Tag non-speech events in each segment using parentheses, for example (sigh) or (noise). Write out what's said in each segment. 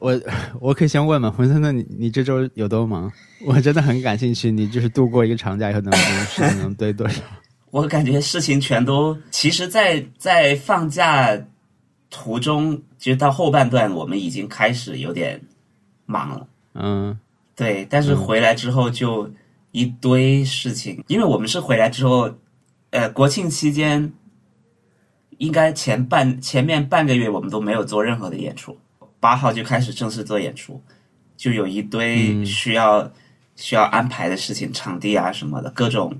我我可以先问吗？(laughs) 洪森，那你你这周有多忙？我真的很感兴趣，你就是度过一个长假以后能事情能堆多少？(laughs) 我感觉事情全都，其实在，在放假途中，其实到后半段，我们已经开始有点忙了。嗯，对，但是回来之后就一堆事情，因为我们是回来之后，呃，国庆期间，应该前半前面半个月我们都没有做任何的演出，八号就开始正式做演出，就有一堆需要需要安排的事情，场地啊什么的各种。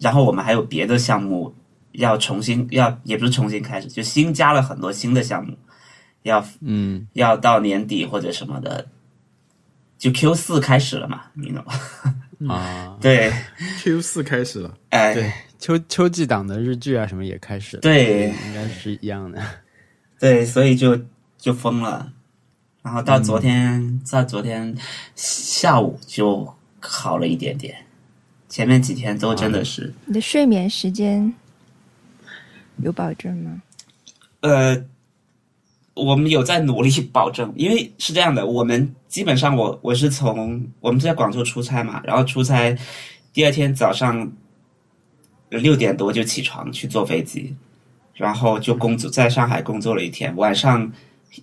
然后我们还有别的项目要重新要，也不是重新开始，就新加了很多新的项目，要嗯要到年底或者什么的，就 Q 四开始了嘛，你懂吗？啊，(laughs) 对，Q 四开始了，哎，对，秋秋季档的日剧啊什么也开始了，对，应该是一样的，对，所以就就疯了，然后到昨天，在昨天下午就好了一点点。前面几天都真的是。你的睡眠时间有保证吗？呃，我们有在努力保证，因为是这样的，我们基本上我我是从我们在广州出差嘛，然后出差第二天早上六点多就起床去坐飞机，然后就工作在上海工作了一天，晚上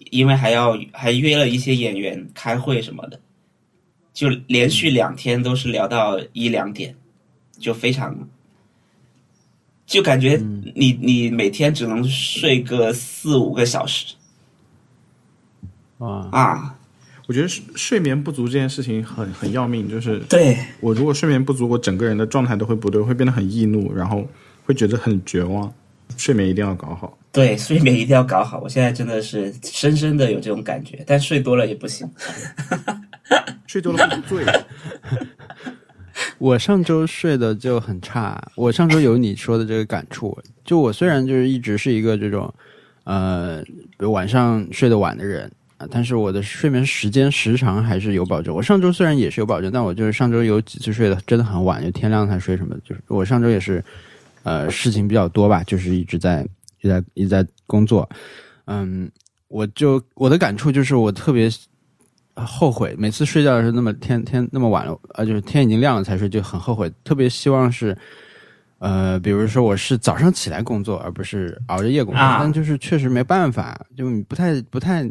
因为还要还约了一些演员开会什么的，就连续两天都是聊到一两点。就非常，就感觉你你每天只能睡个四五个小时，啊啊！我觉得睡眠不足这件事情很很要命，就是对我如果睡眠不足，我整个人的状态都会不对，会变得很易怒，然后会觉得很绝望。睡眠一定要搞好，对，睡眠一定要搞好。我现在真的是深深的有这种感觉，但睡多了也不行，(laughs) 睡多了会醉。(laughs) 我上周睡的就很差，我上周有你说的这个感触。就我虽然就是一直是一个这种，呃，晚上睡得晚的人啊，但是我的睡眠时间时长还是有保证。我上周虽然也是有保证，但我就是上周有几次睡得真的很晚，就天亮才睡什么。就是我上周也是，呃，事情比较多吧，就是一直在一直在一直在工作。嗯，我就我的感触就是我特别。后悔每次睡觉的时候那么天天那么晚了，呃，就是天已经亮了才睡，就很后悔。特别希望是，呃，比如说我是早上起来工作，而不是熬着夜工作。但就是确实没办法，就不太不太，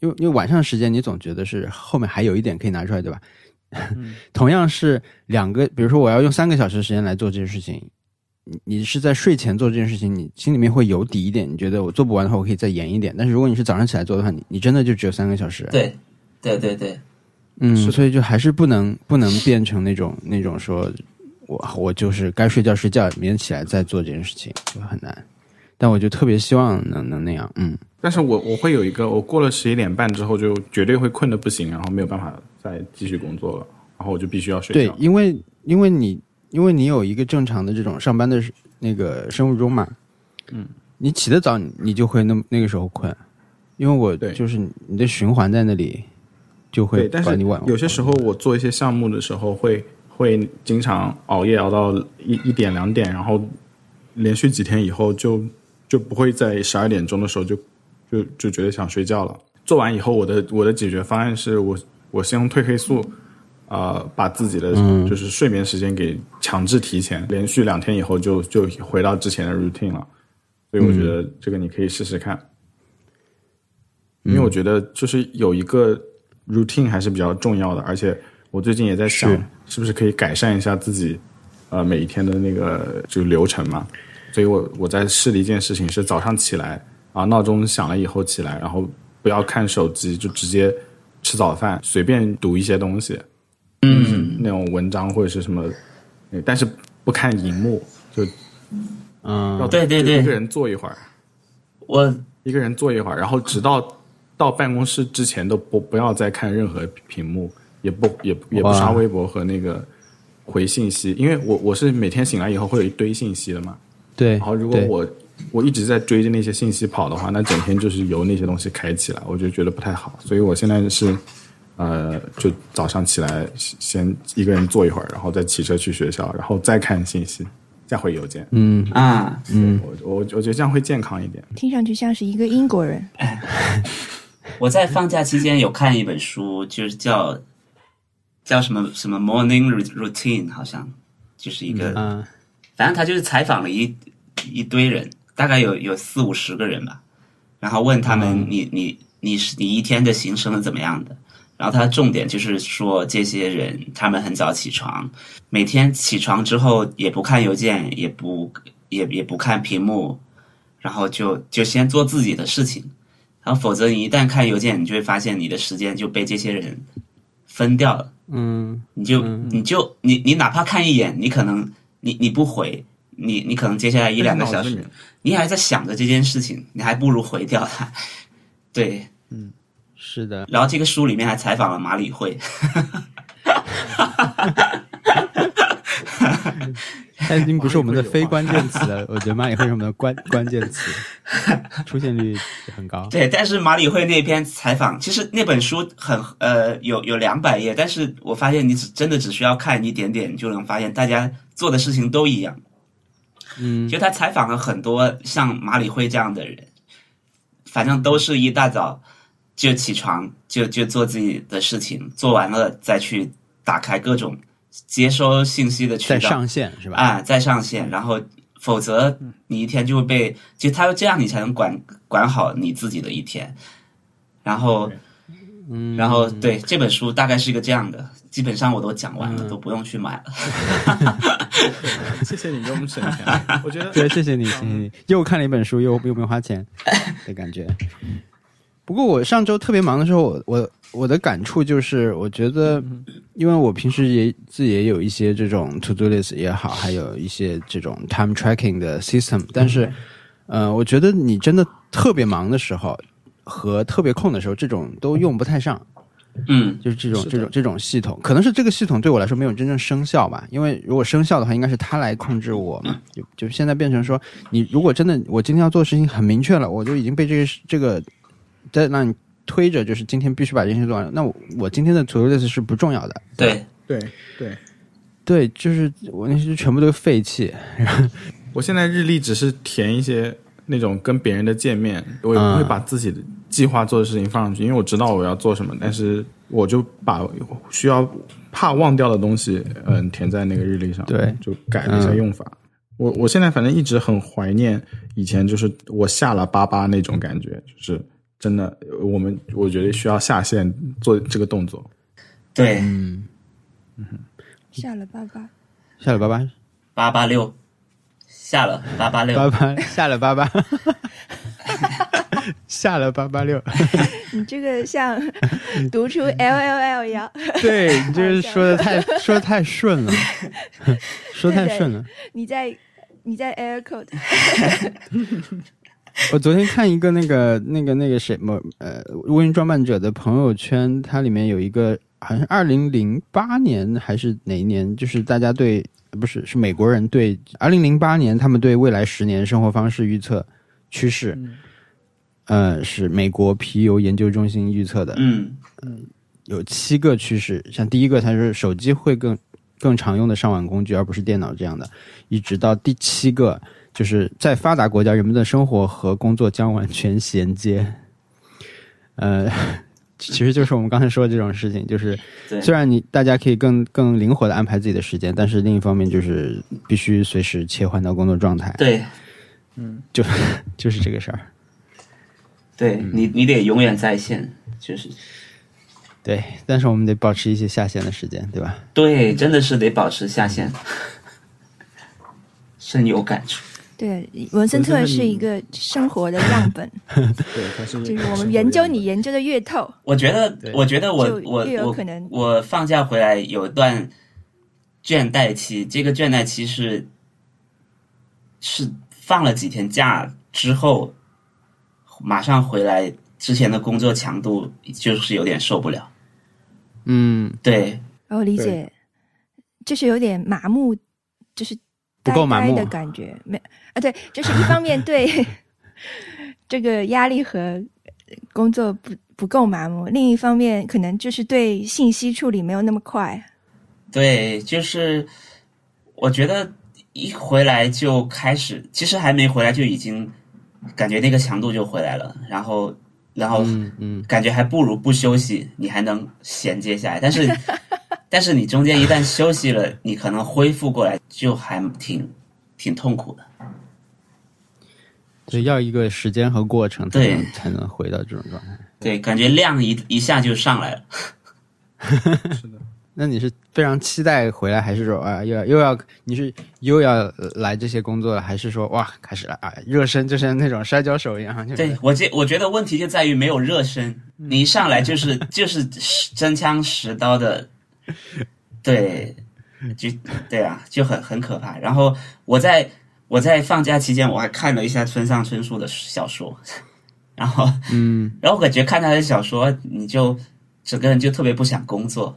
因为因为晚上时间你总觉得是后面还有一点可以拿出来，对吧？(laughs) 同样是两个，比如说我要用三个小时时间来做这些事情，你你是在睡前做这件事情，你心里面会有底一点，你觉得我做不完的话，我可以再延一点。但是如果你是早上起来做的话，你你真的就只有三个小时。对。对对对，嗯，所以就还是不能不能变成那种那种说，我我就是该睡觉睡觉，明天起来再做这件事情就很难。但我就特别希望能能那样，嗯。但是我我会有一个，我过了十一点半之后就绝对会困的不行，然后没有办法再继续工作了，然后我就必须要睡觉。对，因为因为你因为你有一个正常的这种上班的那个生物钟嘛，嗯，你起得早，你就会那那个时候困，因为我就是你的循环在那里。就会，但是有些时候我做一些项目的时候，会会经常熬夜熬到一一点两点，然后连续几天以后，就就不会在十二点钟的时候就就就觉得想睡觉了。做完以后，我的我的解决方案是我我先用褪黑素，啊，把自己的就是睡眠时间给强制提前，连续两天以后就就回到之前的 routine 了。所以我觉得这个你可以试试看，因为我觉得就是有一个。routine 还是比较重要的，而且我最近也在想，是不是可以改善一下自己，呃，每一天的那个就流程嘛。所以我我在试的一件事情是早上起来啊，闹钟响了以后起来，然后不要看手机，就直接吃早饭，随便读一些东西，嗯，那种文章或者是什么，但是不看荧幕，就嗯，对对对，一个人坐一会儿，我一个人坐一会儿，然后直到。到办公室之前都不不要再看任何屏幕，也不也也不刷微博和那个回信息，因为我我是每天醒来以后会有一堆信息的嘛。对。然后如果我我一直在追着那些信息跑的话，那整天就是由那些东西开启了，我就觉得不太好。所以我现在是呃，就早上起来先一个人坐一会儿，然后再骑车去学校，然后再看信息，再回邮件。嗯啊嗯，我我我觉得这样会健康一点。听上去像是一个英国人。(laughs) 我在放假期间有看一本书，就是叫叫什么什么 Morning Routine，好像就是一个，嗯反正他就是采访了一一堆人，大概有有四五十个人吧，然后问他们嗯你你你是你一天的行程是怎么样的？然后他的重点就是说，这些人他们很早起床，每天起床之后也不看邮件，也不也也不看屏幕，然后就就先做自己的事情，然后否则你一旦看邮件，你就会发现你的时间就被这些人分掉了。嗯你就你就你你哪怕看一眼，你可能你你不回，你你可能接下来一两个小时你还在想着这件事情，你还不如回掉它。对，是的，然后这个书里面还采访了马里会，(laughs) 它已经不是我们的非关键词了。(laughs) 我觉得马里会是我们的关关键词，出现率很高。对，但是马里会那篇采访，其实那本书很呃有有两百页，但是我发现你只真的只需要看一点点，就能发现大家做的事情都一样。嗯就他采访了很多像马里会这样的人，反正都是一大早就起床，就就做自己的事情，做完了再去打开各种接收信息的渠道，在上线是吧？啊，再上线，然后否则你一天就会被，就他这样你才能管管好你自己的一天。然后，嗯，然后对这本书大概是一个这样的，基本上我都讲完了，嗯都不用去买了。谢谢你给我们省钱。(laughs) 我觉得对，谢谢你，谢谢你，又看了一本书，又又没花钱 (laughs) 的感觉。不过我上周特别忙的时候，我我我的感触就是，我觉得，因为我平时也自己也有一些这种 to do list 也好，还有一些这种 time tracking 的 system，但是，呃，我觉得你真的特别忙的时候和特别空的时候，这种都用不太上。嗯就是这种是这种这种系统，可能是这个系统对我来说没有真正生效吧。因为如果生效的话，应该是它来控制我嘛。就就现在变成说，你如果真的我今天要做的事情很明确了，我就已经被这个这个 deadline 推着，就是今天必须把这件事做完。那我我今天的 to do list 是不重要的。对，对对，对，就是我那些全部都是废弃。(laughs) 我现在日历只是填一些那种跟别人的见面，我也不会嗯把自己的计划做的事情放上去，因为我知道我要做什么，但是我就把需要怕忘掉的东西，嗯，填在那个日历上，对就改了一下用法。我我现在反正一直很怀念以前，就是我下了八八那种感觉，就是真的，我们我觉得需要下线做这个动作。对，嗯，下了八八，下了八八，八八六。下了八八六，八八下了八八，(laughs) 下了八八六。(laughs) 你这个像读出 L L L 一样，(laughs) 对你这是说的太说的太顺了，说太顺了。你在你在 air code，(laughs) 我昨天看一个那个那个那个谁么呃乌云装扮者的朋友圈，它里面有一个好像是二零零八年还是哪一年，就是大家对不是是美国人对二零零八年他们对未来十年生活方式预测趋势，呃是美国皮尤研究中心预测的，嗯。有七个趋势，像第一个，它是手机会更更常用的上网工具，而不是电脑这样的，一直到第七个，就是在发达国家，人们的生活和工作将完全衔接。(laughs) 呃，(laughs) 其实就是我们刚才说的这种事情，就是虽然你大家可以更更灵活的安排自己的时间，但是另一方面就是必须随时切换到工作状态，对嗯，就 (laughs) 就是这个事儿。对，你你得永远在线，就是对，但是我们得保持一些下线的时间，对吧？对，真的是得保持下线，深有感触。对，文森特是一个生活的样本，(laughs) 对，他是就是我们研究你研究的越透，我觉得，我觉得我我我越有可能。我放假回来有一段倦怠期，这个倦怠期是是放了几天假之后，马上回来，之前的工作强度就是有点受不了。嗯，对。然后理解，就是有点麻木，就是不够麻木的感觉，没啊？对，就是一方面对 (laughs) 这个压力和工作不不够麻木，另一方面可能就是对信息处理没有那么快。对，就是我觉得一回来就开始，其实还没回来就已经感觉那个强度就回来了，然后然后嗯嗯，感觉还不如不休息，你还能衔接下来。但是，但是你中间一旦休息了，你可能恢复过来就还挺挺痛苦的。对要一个时间和过程才对能才能回到这种状态。对，感觉量一一下就上来了。(laughs) 那你是非常期待回来，还是说啊又要又要你是又要来这些工作了，还是说哇开始了啊热身就像那种摔跤手一样？就是对我觉我觉得问题就在于没有热身，你一上来就是 (laughs) 就是真枪实刀的，(laughs) 对，就对啊，就很很可怕。然后我在我在放假期间，我还看了一下村上春树的小说，然后嗯，(laughs) 然后我感觉看他的小说，你就整个人就特别不想工作，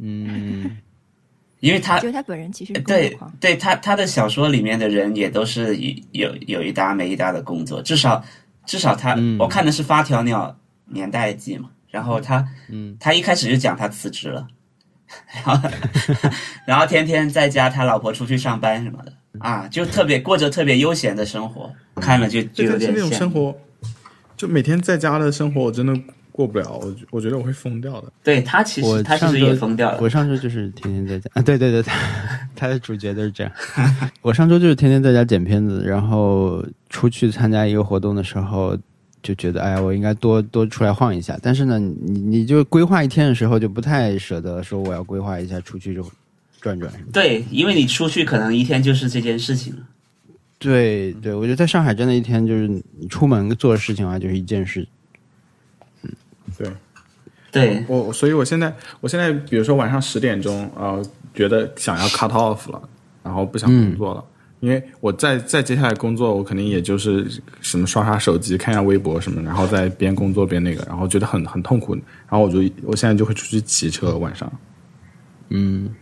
嗯，因为他就他本人其实对，对，他他的小说里面的人也都是有有有一搭没一搭的工作，至少至少他、嗯。我看的是《发条鸟年代记》嘛，然后他嗯他一开始就讲他辞职了，(laughs) 然后 (laughs) 然后天天在家，他老婆出去上班什么的啊，就特别过着特别悠闲的生活，看了就就有对，但是那种点羡慕。生活，就每天在家的生活，我真的过不了，我我觉得我会疯掉的。对他其实他其实上周也疯掉了我，上周就是天天在家 (laughs) 啊，对对对，他他的主角都是这样。我上周就是天天在家剪片子，然后出去参加一个活动的时候，就觉得哎呀，我应该多多出来晃一下。但是呢，你你就规划一天的时候，就不太舍得说我要规划一下出去就转转。对，因为你出去可能一天就是这件事情了。对对，我觉得在上海真的一天就是你出门做的事情啊，就是一件事。嗯对对，我，所以我现在我现在比如说晚上十点钟，呃，觉得想要 cut off 了，然后不想工作了。因为我再再接下来工作，我肯定也就是什么刷刷手机、看一下微博什么，然后再边工作边那个，然后觉得很很痛苦，然后我就我现在就会出去骑车，晚上。嗯，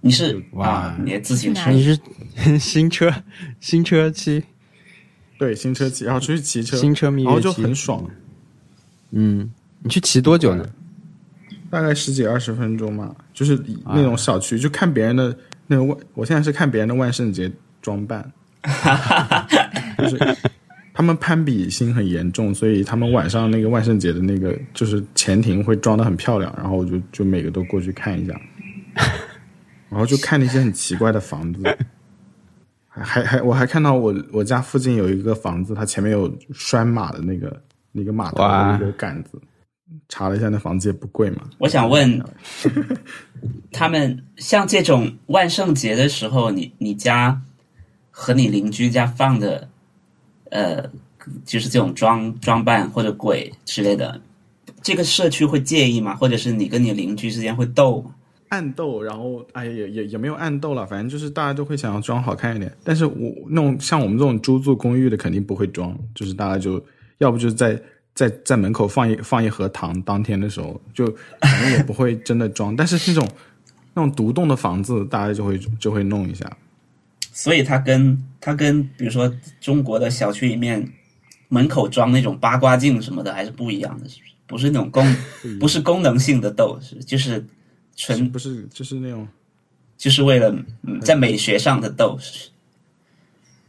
你是哇啊，你的自行车你是新车新车期对新车骑，然后出去骑车，新车然后就很爽，嗯，你去骑多久呢？大概十几二十分钟嘛，就是那种小区，就看别人的那个万，我现在是看别人的万圣节装扮，(laughs) 就是他们攀比心很严重，所以他们晚上那个万圣节的那个就是前庭会装的很漂亮，然后我就就每个都过去看一下，然后就看那些很奇怪的房子，还还还我还看到我我家附近有一个房子，它前面有拴马的那个那个马头的那个杆子，查了一下，那房子也不贵嘛。我想问，(laughs) 他们像这种万圣节的时候，你你家和你邻居家放的，呃，就是这种装装扮或者鬼之类的，这个社区会介意吗？或者是你跟你邻居之间会斗吗？暗斗，然后哎也也也没有暗斗了，反正就是大家都会想要装好看一点。但是我那种像我们这种租住公寓的肯定不会装，就是大家就要不就是在在在门口放一放一盒糖，当天的时候就反正也不会真的装。但是那种那种独栋的房子，大家就会就会弄一下。所以它跟它跟比如说中国的小区里面门口装那种八卦镜什么的还是不一样的，是不是？不是那种功不 (laughs) 是功能性的斗，是就是纯不是就是那种就是为了嗯在美学上的斗，是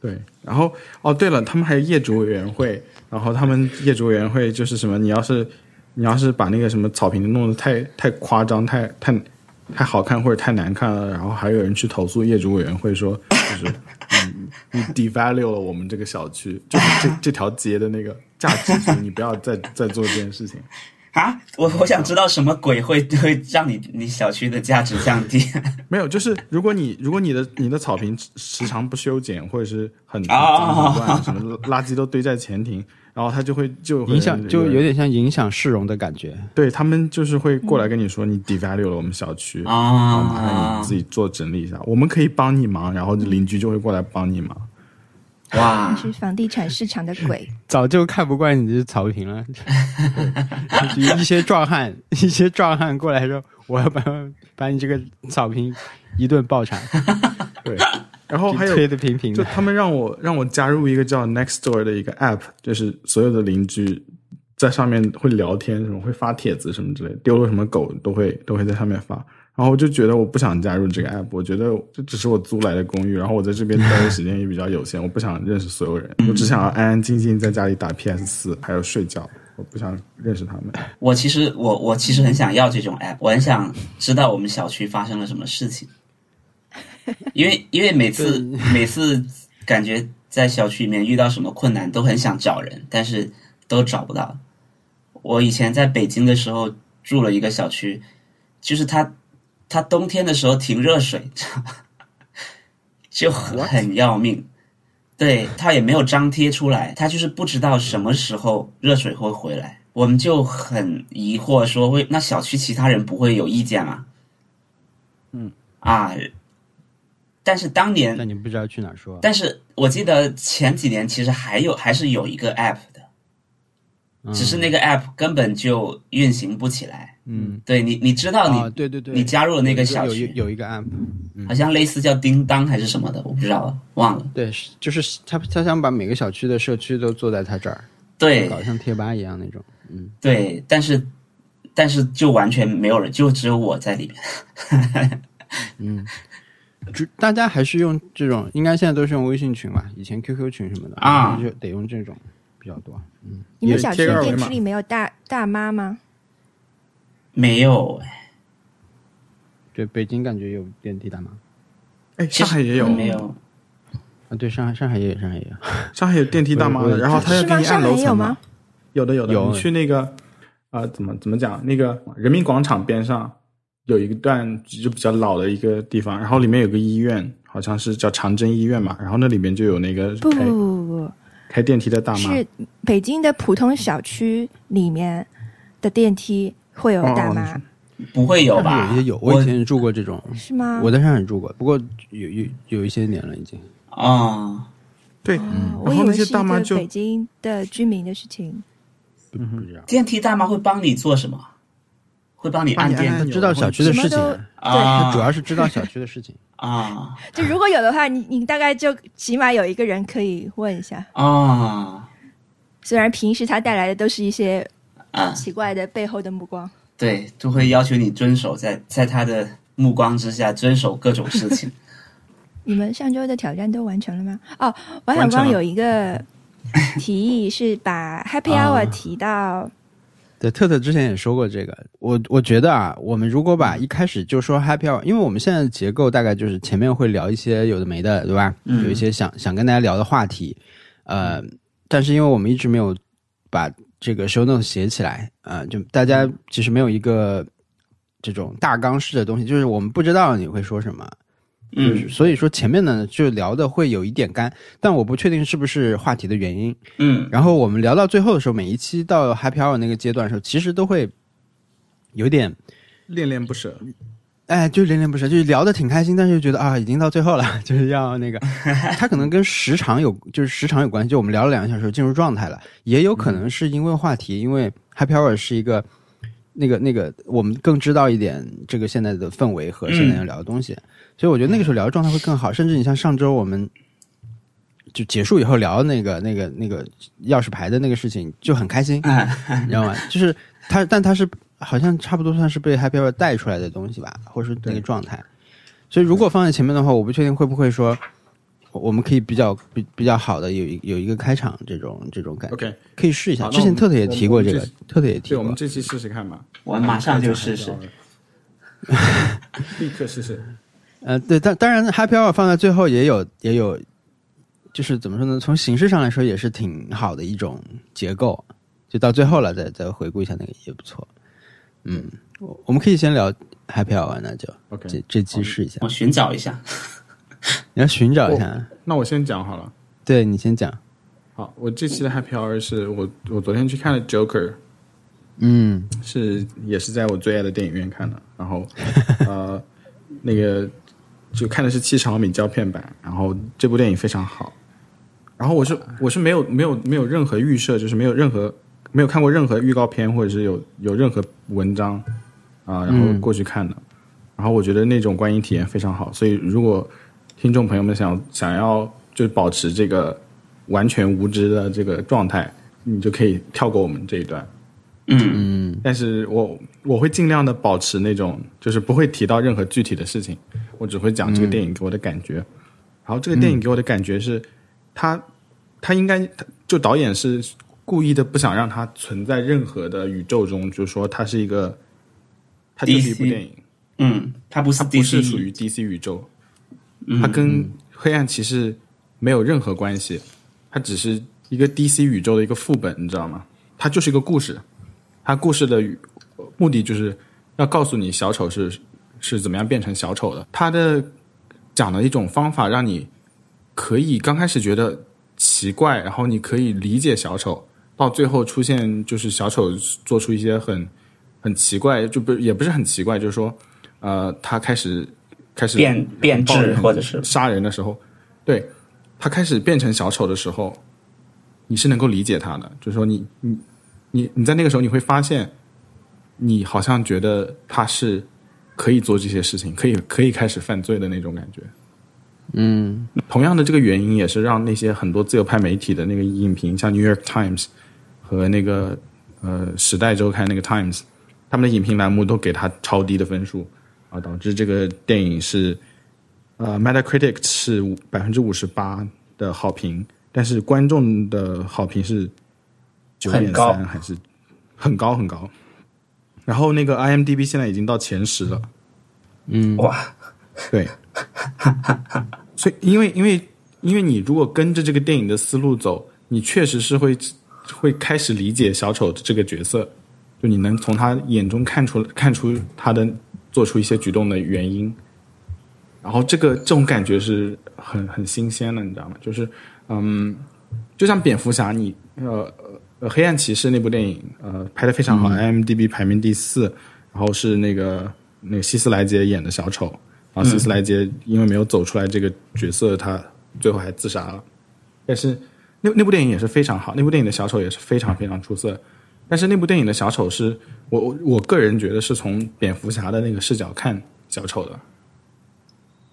对，然后哦，对了，他们还有业主委员会，然后他们业主委员会就是什么，你要是你要是把那个什么草坪弄得太太夸张、太太太好看或者太难看了，然后还有人去投诉业主委员会说，就是你你 devalue 了我们这个小区，(laughs) 就是这 (laughs) 这条街的那个价值，所以你不要再再做这件事情。(laughs) 啊，我我想知道什么鬼会会让你你小区的价值降低？没有，就是如果你如果你的你的草坪时时常不修剪，或者是很脏很乱，什么垃圾都堆在前庭，然后他就会就会影响就有点像影响市容的感觉。对他们就是会过来跟你说你 devalue 了我们小区，然后麻烦啊你自己做整理一下，我们可以帮你忙，然后邻居就会过来帮你忙。哇，是房地产市场的鬼。(laughs) 早就看不惯你这草坪了，(laughs) 一些壮汉，(laughs) 一些壮汉过来说，我要把把你这个草坪一顿爆铲，对，然后还有推的平平的。就他们让我让我加入一个叫 Nextdoor 的一个 app，就是所有的邻居在上面会聊天，什么会发帖子什么之类，丢了什么狗都会都会在上面发。然后我就觉得我不想加入这个 app，我觉得这只是我租来的公寓，然后我在这边待的时间也比较有限，我不想认识所有人，我只想要安安静静在家里打 PS 四，还有睡觉。我不想认识他们。我其实我我其实很想要这种 app，我很想知道我们小区发生了什么事情，(laughs) 因为因为每次每次感觉在小区里面遇到什么困难，都很想找人，但是都找不到。我以前在北京的时候住了一个小区，就是它它冬天的时候停热水，(laughs) 就很要命。对他也没有张贴出来，他就是不知道什么时候热水会回来，我们就很疑惑，说会那小区其他人不会有意见吗？嗯啊，但是当年，那你不知道去哪儿说。但是我记得前几年其实还有还是有一个 app 的，嗯只是那个 app 根本就运行不起来。嗯，对你，你知道你、啊，对对对，你加入了那个小区有有一个 app，好像类似叫叮当还是什么的，我不知道了，忘了。对，就是他他想把每个小区的社区都做在他这儿，对搞得像贴吧一样那种。嗯，对，但是但是就完全没有人，就只有我在里面。就大家还是用这种，应该现在都是用微信群吧，以前 QQ 群什么的啊就得用这种比较多。嗯你们小区电梯里没有大大妈吗？没有哎，对，北京感觉有电梯大妈哎，上海也有，没有？啊，对，上海上海也有，上海也有。上海有电梯大妈的，然后他要你按楼层有吗。有的有的，有你去那个呃，怎么怎么讲？那个人民广场边上有一段就比较老的一个地方，然后里面有个医院，好像是叫长征医院嘛，然后那里面就有那个开不不不不不，开电梯的大妈。是北京的普通小区里面的电梯会有大哦妈，不会有吧？海有一些有，我以前也住过这种，是吗？我在上海住过，不过有有有一些年了已经。啊、对，哦然后那些我以为是大妈就北京的居民的事情。不不知道，电梯大妈会帮你做什么？会帮你按电他知道小区的事情什么啊，都啊？他主要是知道小区的事情。啊就如果有的话，你你大概就起码有一个人可以问一下。啊虽然平时他带来的都是一些啊！奇怪的背后的目光。对，就会要求你遵守在在他的目光之下遵守各种事情。(laughs) 你们上周的挑战都完成了吗？哦，王小光有一个提议是把 (laughs) Happy 啊 Hour 提到，对，特特之前也说过这个，我我觉得啊，我们如果把一开始就说 happy hour，因为我们现在的结构大概就是前面会聊一些有的没的，对吧？嗯。有一些想想跟大家聊的话题，呃，但是因为我们一直没有把这个 show note 写起来，呃，就大家其实没有一个这种大纲式的东西，就是我们不知道你会说什么，就是嗯所以说前面呢就聊的会有一点干，但我不确定是不是话题的原因。嗯然后我们聊到最后的时候，每一期到 Happy Hour 那个阶段的时候，其实都会有点，恋恋不舍。哎，就恋恋不舍，就是聊的挺开心，但是又觉得啊，已经到最后了，(laughs) 就是要那个，它可能跟时长有，就是时长有关系。就我们聊了两个小时，进入状态了，也有可能是因为话题，因为 Happy Hour 是一个那个那个，我们更知道一点这个现在的氛围和现在要聊的东西，所以我觉得那个时候聊的状态会更好。甚至你像上周我们就结束以后聊那个那个那个钥匙牌的那个事情，就很开心，你知道吗？就是他，但他是好像差不多算是被 Happy Hour 带出来的东西吧，或者是那个状态。所以如果放在前面的话，我不确定会不会说，我们可以比较比比较好的有一有一个开场这种这种感觉 OK，可以试一下。之前特特也提过这个，特特也提对，我们。这期试试看吧。我马上就试试。(laughs) 立刻试试。呃，对，当当然 Happy Hour 放在最后也有也有，就是怎么说呢？从形式上来说也是挺好的一种结构。就到最后了，再再回顾一下那个也不错。嗯，我我们可以先聊 Happy Hour，那就 OK，这这期试一下。我寻找一下。(laughs) 你要寻找一下，那我先讲好了。对你先讲。好，我这期的 Happy Hour 是我我昨天去看了 Joker，嗯。是也是在我最爱的电影院看的，然后 (laughs) 呃那个就看的是七十毫米胶片版，然后这部电影非常好，然后我是我是没有没有没有任何预设，就是没有任何没有看过任何预告片或者是有有任何文章啊、然后嗯。过去看的，然后我觉得那种观影体验非常好，所以如果听众朋友们想想要就是保持这个完全无知的这个状态，你就可以跳过我们这一段。嗯嗯但是我我会尽量的保持那种，就是不会提到任何具体的事情，我只会讲这个电影给我的感觉。然后这个电影给我的感觉是，他他应该就导演是故意的不想让它存在任何的宇宙中，就是说它是一个，它就是一部电影，嗯，它不是它不是属于 DC 宇宙，它跟黑暗骑士没有任何关系，它只是一个 DC 宇宙的一个副本，你知道吗？它就是一个故事，它故事的目的就是要告诉你小丑是是怎么样变成小丑的。它的讲的一种方法，让你可以刚开始觉得奇怪，然后你可以理解小丑，到最后出现就是小丑做出一些很很奇怪，就不也不是很奇怪，就是说呃，他开始开始变变质或者是杀人的时候，对他开始变成小丑的时候，你是能够理解他的，就是说你你你你在那个时候你会发现，你好像觉得他是可以做这些事情，可以可以开始犯罪的那种感觉。嗯，同样的这个原因也是让那些很多自由派媒体的那个影评，像 New York Times 和那个呃《时代周刊》那个 Times，他们的影评栏目都给他超低的分数啊，导致这个电影是呃 Metacritic 是百分之五十八的好评，但是观众的好评是九点三，还是很高很高。然后那个 IMDB 现在已经到前十了。嗯哇，对，(laughs) 所以因为因为因为你如果跟着这个电影的思路走，你确实是会会开始理解小丑的这个角色，就你能从他眼中看出看出他的做出一些举动的原因，然后这个这种感觉是很很新鲜的，你知道吗？就是嗯，就像蝙蝠侠你，呃呃黑暗骑士那部电影呃拍的非常好、i m d b 排名第四，然后是那个那个希斯莱杰演的小丑。然后希斯莱杰因为没有走出来这个角色，他最后还自杀了。但是那那部电影也是非常好，那部电影的小丑也是非常非常出色。但是那部电影的小丑是我我我个人觉得是从蝙蝠侠的那个视角看小丑的，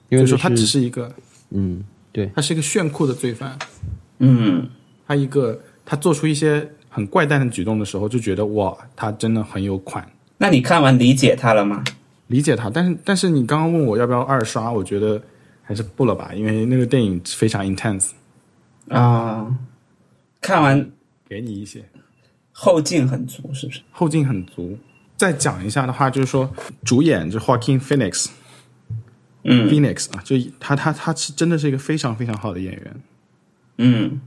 因为说他只是一个嗯，对，他是一个炫酷的罪犯，嗯，他一个他做出一些很怪诞的举动的时候，就觉得哇，他真的很有款。那你看完理解他了吗？理解他，但是但是你刚刚问我要不要二刷，我觉得还是不了吧，因为那个电影非常 intense，啊、看完给你一些后劲很足，是不是？后劲很足。再讲一下的话，就是说主演就是 Joaquin Phoenix，嗯。Phoenix 啊，就他他他是真的是一个非常非常好的演员，嗯，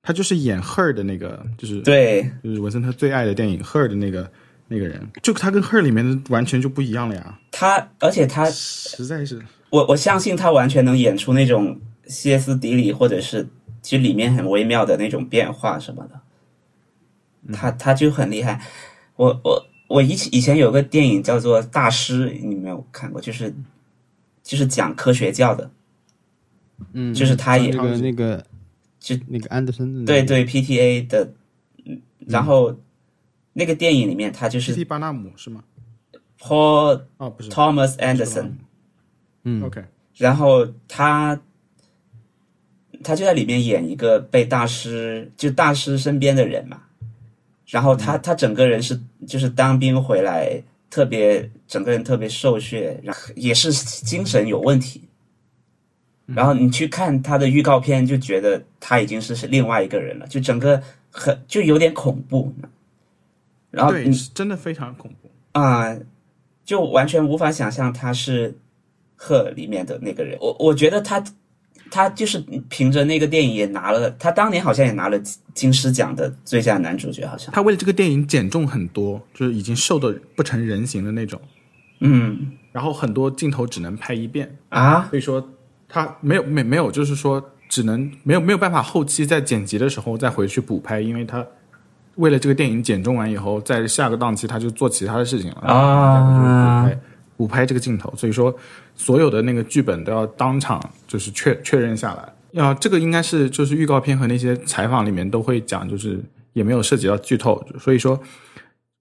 他就是演 Her 的那个，就是对，就是文森特最爱的电影 Her 的那个那个人，就他跟 Her 里面的完全就不一样了呀，他，而且他，实在是。我我相信他完全能演出那种歇斯底里，或者是其实里面很微妙的那种变化什么的。他他就很厉害。我我我以前以前有个电影叫做《大师》，你没有看过？就是就是讲科学教的，嗯，就是他也那个那个就那个安德森的、那个，对对 PTA 的，嗯然后那个电影里面他就是.巴纳姆是吗？Paul 哦，不是 Thomas Anderson，嗯 OK，然后他他就在里面演一个被大师就大师身边的人嘛，然后他他整个人是就是当兵回来，特别整个人特别瘦削，然后也是精神有问题。然后你去看他的预告片，就觉得他已经是是另外一个人了，就整个很就有点恐怖。然后对，真的非常恐怖。啊、就完全无法想象他是鹤里面的那个人。我我觉得他他就是凭着那个电影也拿了，他当年好像也拿了金狮奖的最佳男主角，好像。他为了这个电影减重很多，就是已经瘦的不成人形的那种，嗯。然后很多镜头只能拍一遍，啊，所以说他没有没没有，就是说只能没有没有办法后期在剪辑的时候再回去补拍，因为他为了这个电影减重完以后，在下个档期他就做其他的事情了。啊补拍这个镜头，所以说所有的那个剧本都要当场就是确确认下来。要这个应该是就是预告片和那些采访里面都会讲，就是也没有涉及到剧透，所以说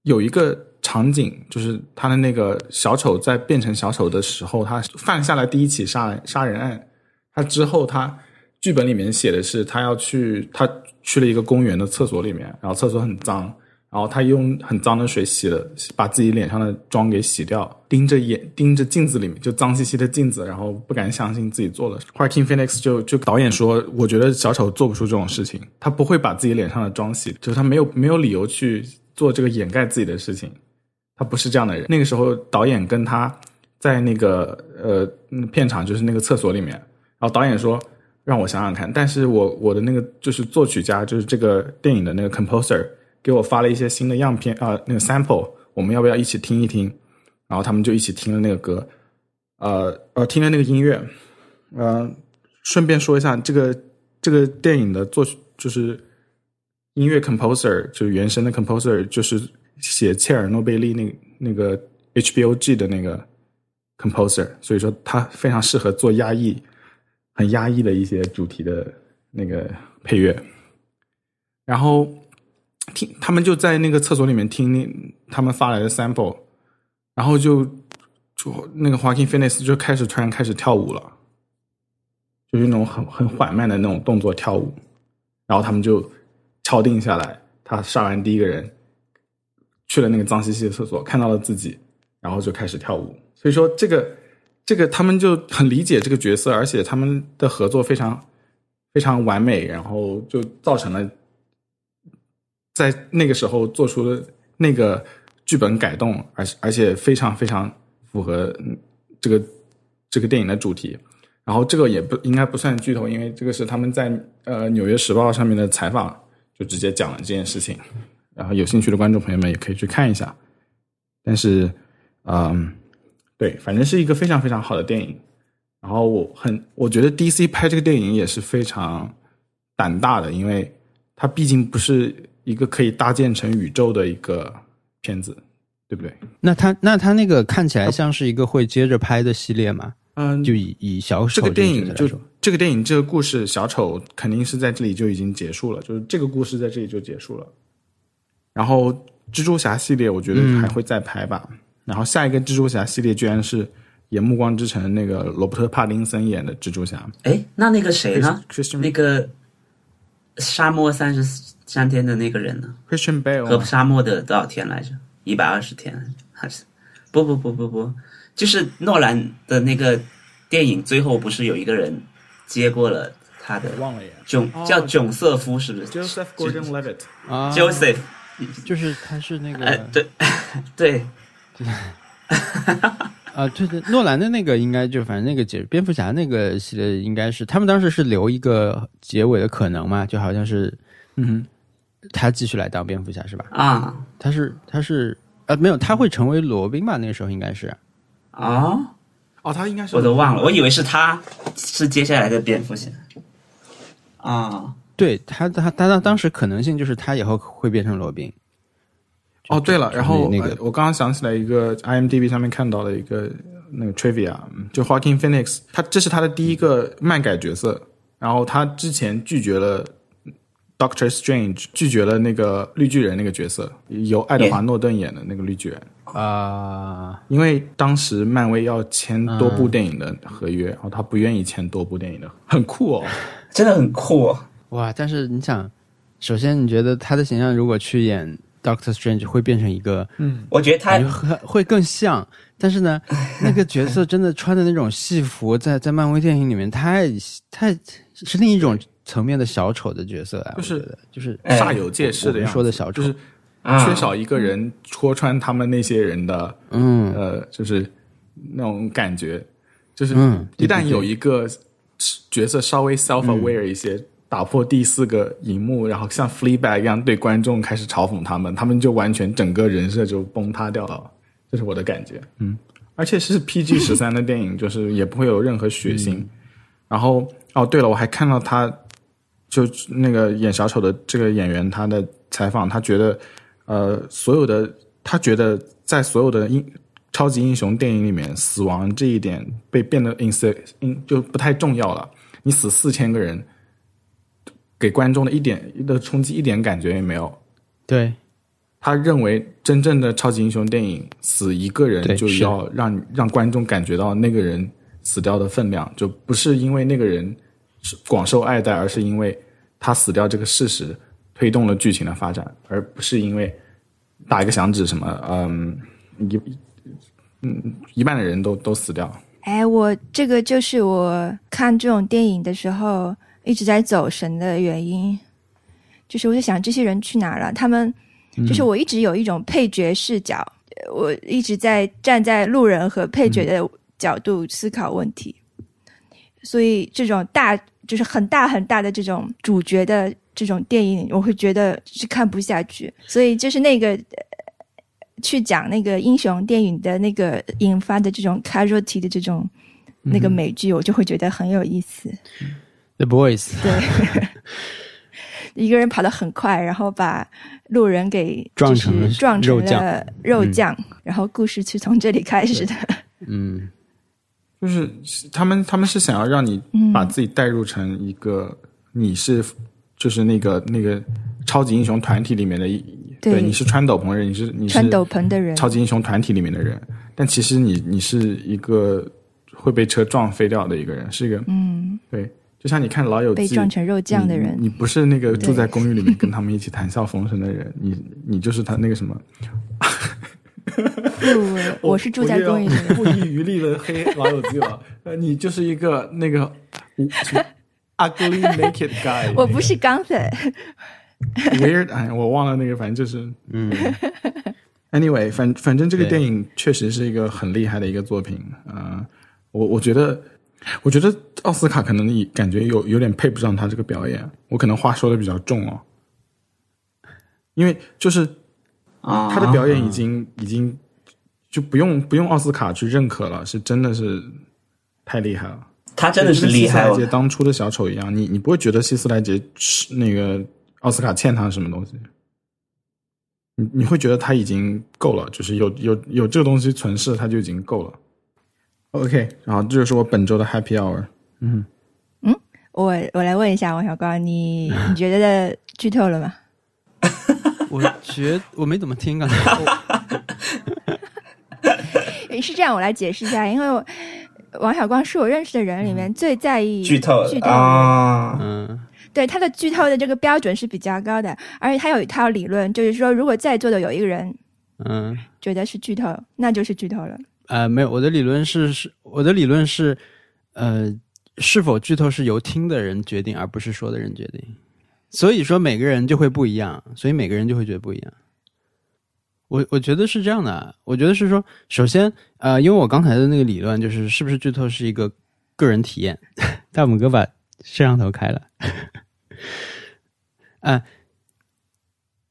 有一个场景，就是他的那个小丑在变成小丑的时候，他犯下了第一起杀杀人案。他之后，他剧本里面写的是他要去，他去了一个公园的厕所里面，然后厕所很脏，然后他用很脏的水洗了，把自己脸上的妆给洗掉，盯着眼盯着镜子里面就脏兮兮的镜子，然后不敢相信自己做了。后来 King Phoenix 就就导演说，我觉得小丑做不出这种事情，他不会把自己脸上的妆洗，就是他没有没有理由去做这个掩盖自己的事情，他不是这样的人。那个时候导演跟他在那个呃片场，就是那个厕所里面，然后导演说让我想想看，但是我我的那个就是作曲家，就是这个电影的那个 composer。给我发了一些新的样片啊，那个 sample，我们要不要一起听一听？然后他们就一起听了那个歌，呃呃，听了那个音乐，呃，顺便说一下，这个这个电影的作曲就是音乐 composer，就是原声的 composer，就是写切尔诺贝利那那个 HBOG 的那个 composer，所以说他非常适合做压抑、很压抑的一些主题的那个配乐，然后。听，他们就在那个厕所里面听那他们发来的 sample，然后就就那个 Joaquin Phoenix 就开始突然开始跳舞了，就是那种很很缓慢的那种动作跳舞，然后他们就敲定下来，他杀完第一个人，去了那个脏兮兮的厕所，看到了自己，然后就开始跳舞。所以说这个这个他们就很理解这个角色，而且他们的合作非常非常完美，然后就造成了。在那个时候做出了那个剧本改动，而而且非常非常符合这个这个电影的主题。然后这个也不应该不算剧透，因为这个是他们在呃《纽约时报》上面的采访，就直接讲了这件事情。然后有兴趣的观众朋友们也可以去看一下。但是，嗯，对，反正是一个非常非常好的电影。然后我很我觉得 DC 拍这个电影也是非常胆大的，因为它毕竟不是。一个可以搭建成宇宙的一个片子，对不对？那他那他那个看起来像是一个会接着拍的系列吗？嗯，就以以小丑这个电影就这个电影这个故事，小丑肯定是在这里就已经结束了，就是这个故事在这里就结束了。然后蜘蛛侠系列，我觉得还会再拍吧。然后下一个蜘蛛侠系列居然是演《暮光之城》那个罗伯特·帕丁森演的蜘蛛侠。哎，那那个谁呢？那个沙漠三十。三天的那个人呢？Christian Bale 和沙漠的多少天来着？一百二十天还是？不不不不不，就是诺兰的那个电影最后不是有一个人接过了他的？忘了耶。囧叫囧瑟夫是不是？Joseph Gordon-Levitt 啊，Joseph，就是他是那个哎对对，(laughs) (laughs) 啊对对，诺兰的那个应该就反正那个结蝙蝠侠那个系列应该是他们当时是留一个结尾的可能嘛，就好像是嗯。他继续来当蝙蝠侠是吧？啊，他是他是呃没有，他会成为罗宾吧？那个时候应该是啊哦，他应该是我都忘了，我以为是他是接下来的蝙蝠侠啊。对他他他当当时可能性就是他以后会变成罗宾。哦，对了，然后那个我刚刚想起来一个 IMDB 上面看到的一个那个 trivia，就 Joaquin Phoenix，他这是他的第一个漫改角色，然后他之前拒绝了。Doctor Strange 拒绝了那个绿巨人那个角色，由爱德华诺顿演的那个绿巨人。啊，因为当时漫威要签多部电影的合约，然后他不愿意签多部电影的，很酷哦，(laughs) 真的很酷哦，哇！但是你想，首先你觉得他的形象如果去演 Doctor Strange 会变成一个，嗯，我觉得他会更像，但是呢，那个角色真的穿的那种戏服，在在漫威电影里面太太是另一种。层面的小丑的角色啊，就是就是煞有介事的说的小丑，就是缺少一个人戳穿他们那些人的，嗯。呃，就是那种感觉，就是嗯，一旦有一个角色稍微 self aware 一些，打破第四个荧幕，然后像 Fleabag 一样对观众开始嘲讽他们，他们就完全整个人设就崩塌掉了，这是我的感觉。嗯，而且是 PG 十三的电影，就是也不会有任何血腥。然后哦，对了，我还看到他。就那个演小丑的这个演员，他的采访，他觉得，呃，所有的他觉得在所有的英超级英雄电影里面，死亡这一点被变得 ins in 就不太重要了。你死四千个人，给观众的一点的冲击一点感觉也没有。对，他认为真正的超级英雄电影死一个人就要让让观众感觉到那个人死掉的分量，就不是因为那个人。是广受爱戴，而是因为他死掉这个事实推动了剧情的发展，而不是因为打一个响指什么，嗯，一嗯一半的人都都死掉。哎，我这个就是我看这种电影的时候一直在走神的原因，就是我就想这些人去哪了？他们就是我一直有一种配角视角，我一直在站在路人和配角的角度思考问题，所以这种大就是很大很大的这种主角的这种电影，我会觉得是看不下去。所以就是那个。去讲那个英雄电影的那个引发的这种 casualty 的这种那个美剧，我就会觉得很有意思。The Boys，对，(laughs) 一个人跑得很快，然后把路人给撞成撞成了肉酱，然后故事是从这里开始的。嗯就是他们他们是想要让你嗯。把自己带入成一个你是就是那个那个超级英雄团体里面的一对你是穿斗篷的人，你是你是穿斗篷的人，超级英雄团体里面的人，但其实你你是一个会被车撞飞掉的一个人，是一个嗯，对，就像你看《老友记被》，撞成肉酱的人你，你不是那个住在公寓里面跟他们一起谈笑风生的人，你你就是他那个什么，(laughs) 不，我是住在公寓里。不遗余力的黑老友记了。呃，你就是一个那个什么 ugly naked guy。我不是钢粉，weird，哎，我忘了那个，反正就是嗯 (laughs) anyway，反反正这个对电影确实是一个很厉害的一个作品。呃，我我觉得，我觉得奥斯卡可能你感觉有有点配不上他这个表演，我可能话说的比较重哦，因为就是啊，他的表演已经、已经就不用不用奥斯卡去认可了，是真的是太厉害了。他真的是厉害莱杰。当初的小丑一样，你你不会觉得希斯莱杰是那个奥斯卡欠他什么东西，你你会觉得他已经够了，就是有有有这个东西存世，他就已经够了。OK，然后这就是我本周的 Happy Hour。嗯嗯我我来问一下王小光，你你觉得剧透了吗？我觉我没怎么听刚才。诶 (laughs) 是这样，我来解释一下，因为我王小光是我认识的人里面最在意剧透剧透的嗯对他的剧透的这个标准是比较高的，而且他有一套理论，就是说，如果在座的有一个人嗯觉得是剧透，那就是剧透了。呃，没有，我的理论是是我的理论是，呃，是否剧透是由听的人决定，而不是说的人决定。所以说每个人就会不一样，所以每个人就会觉得不一样。我我觉得是这样的啊，我觉得是说，首先，呃，因为我刚才的那个理论就是，是不是剧透是一个个人体验。(laughs) 大拇哥把摄像头开了，(laughs) 啊、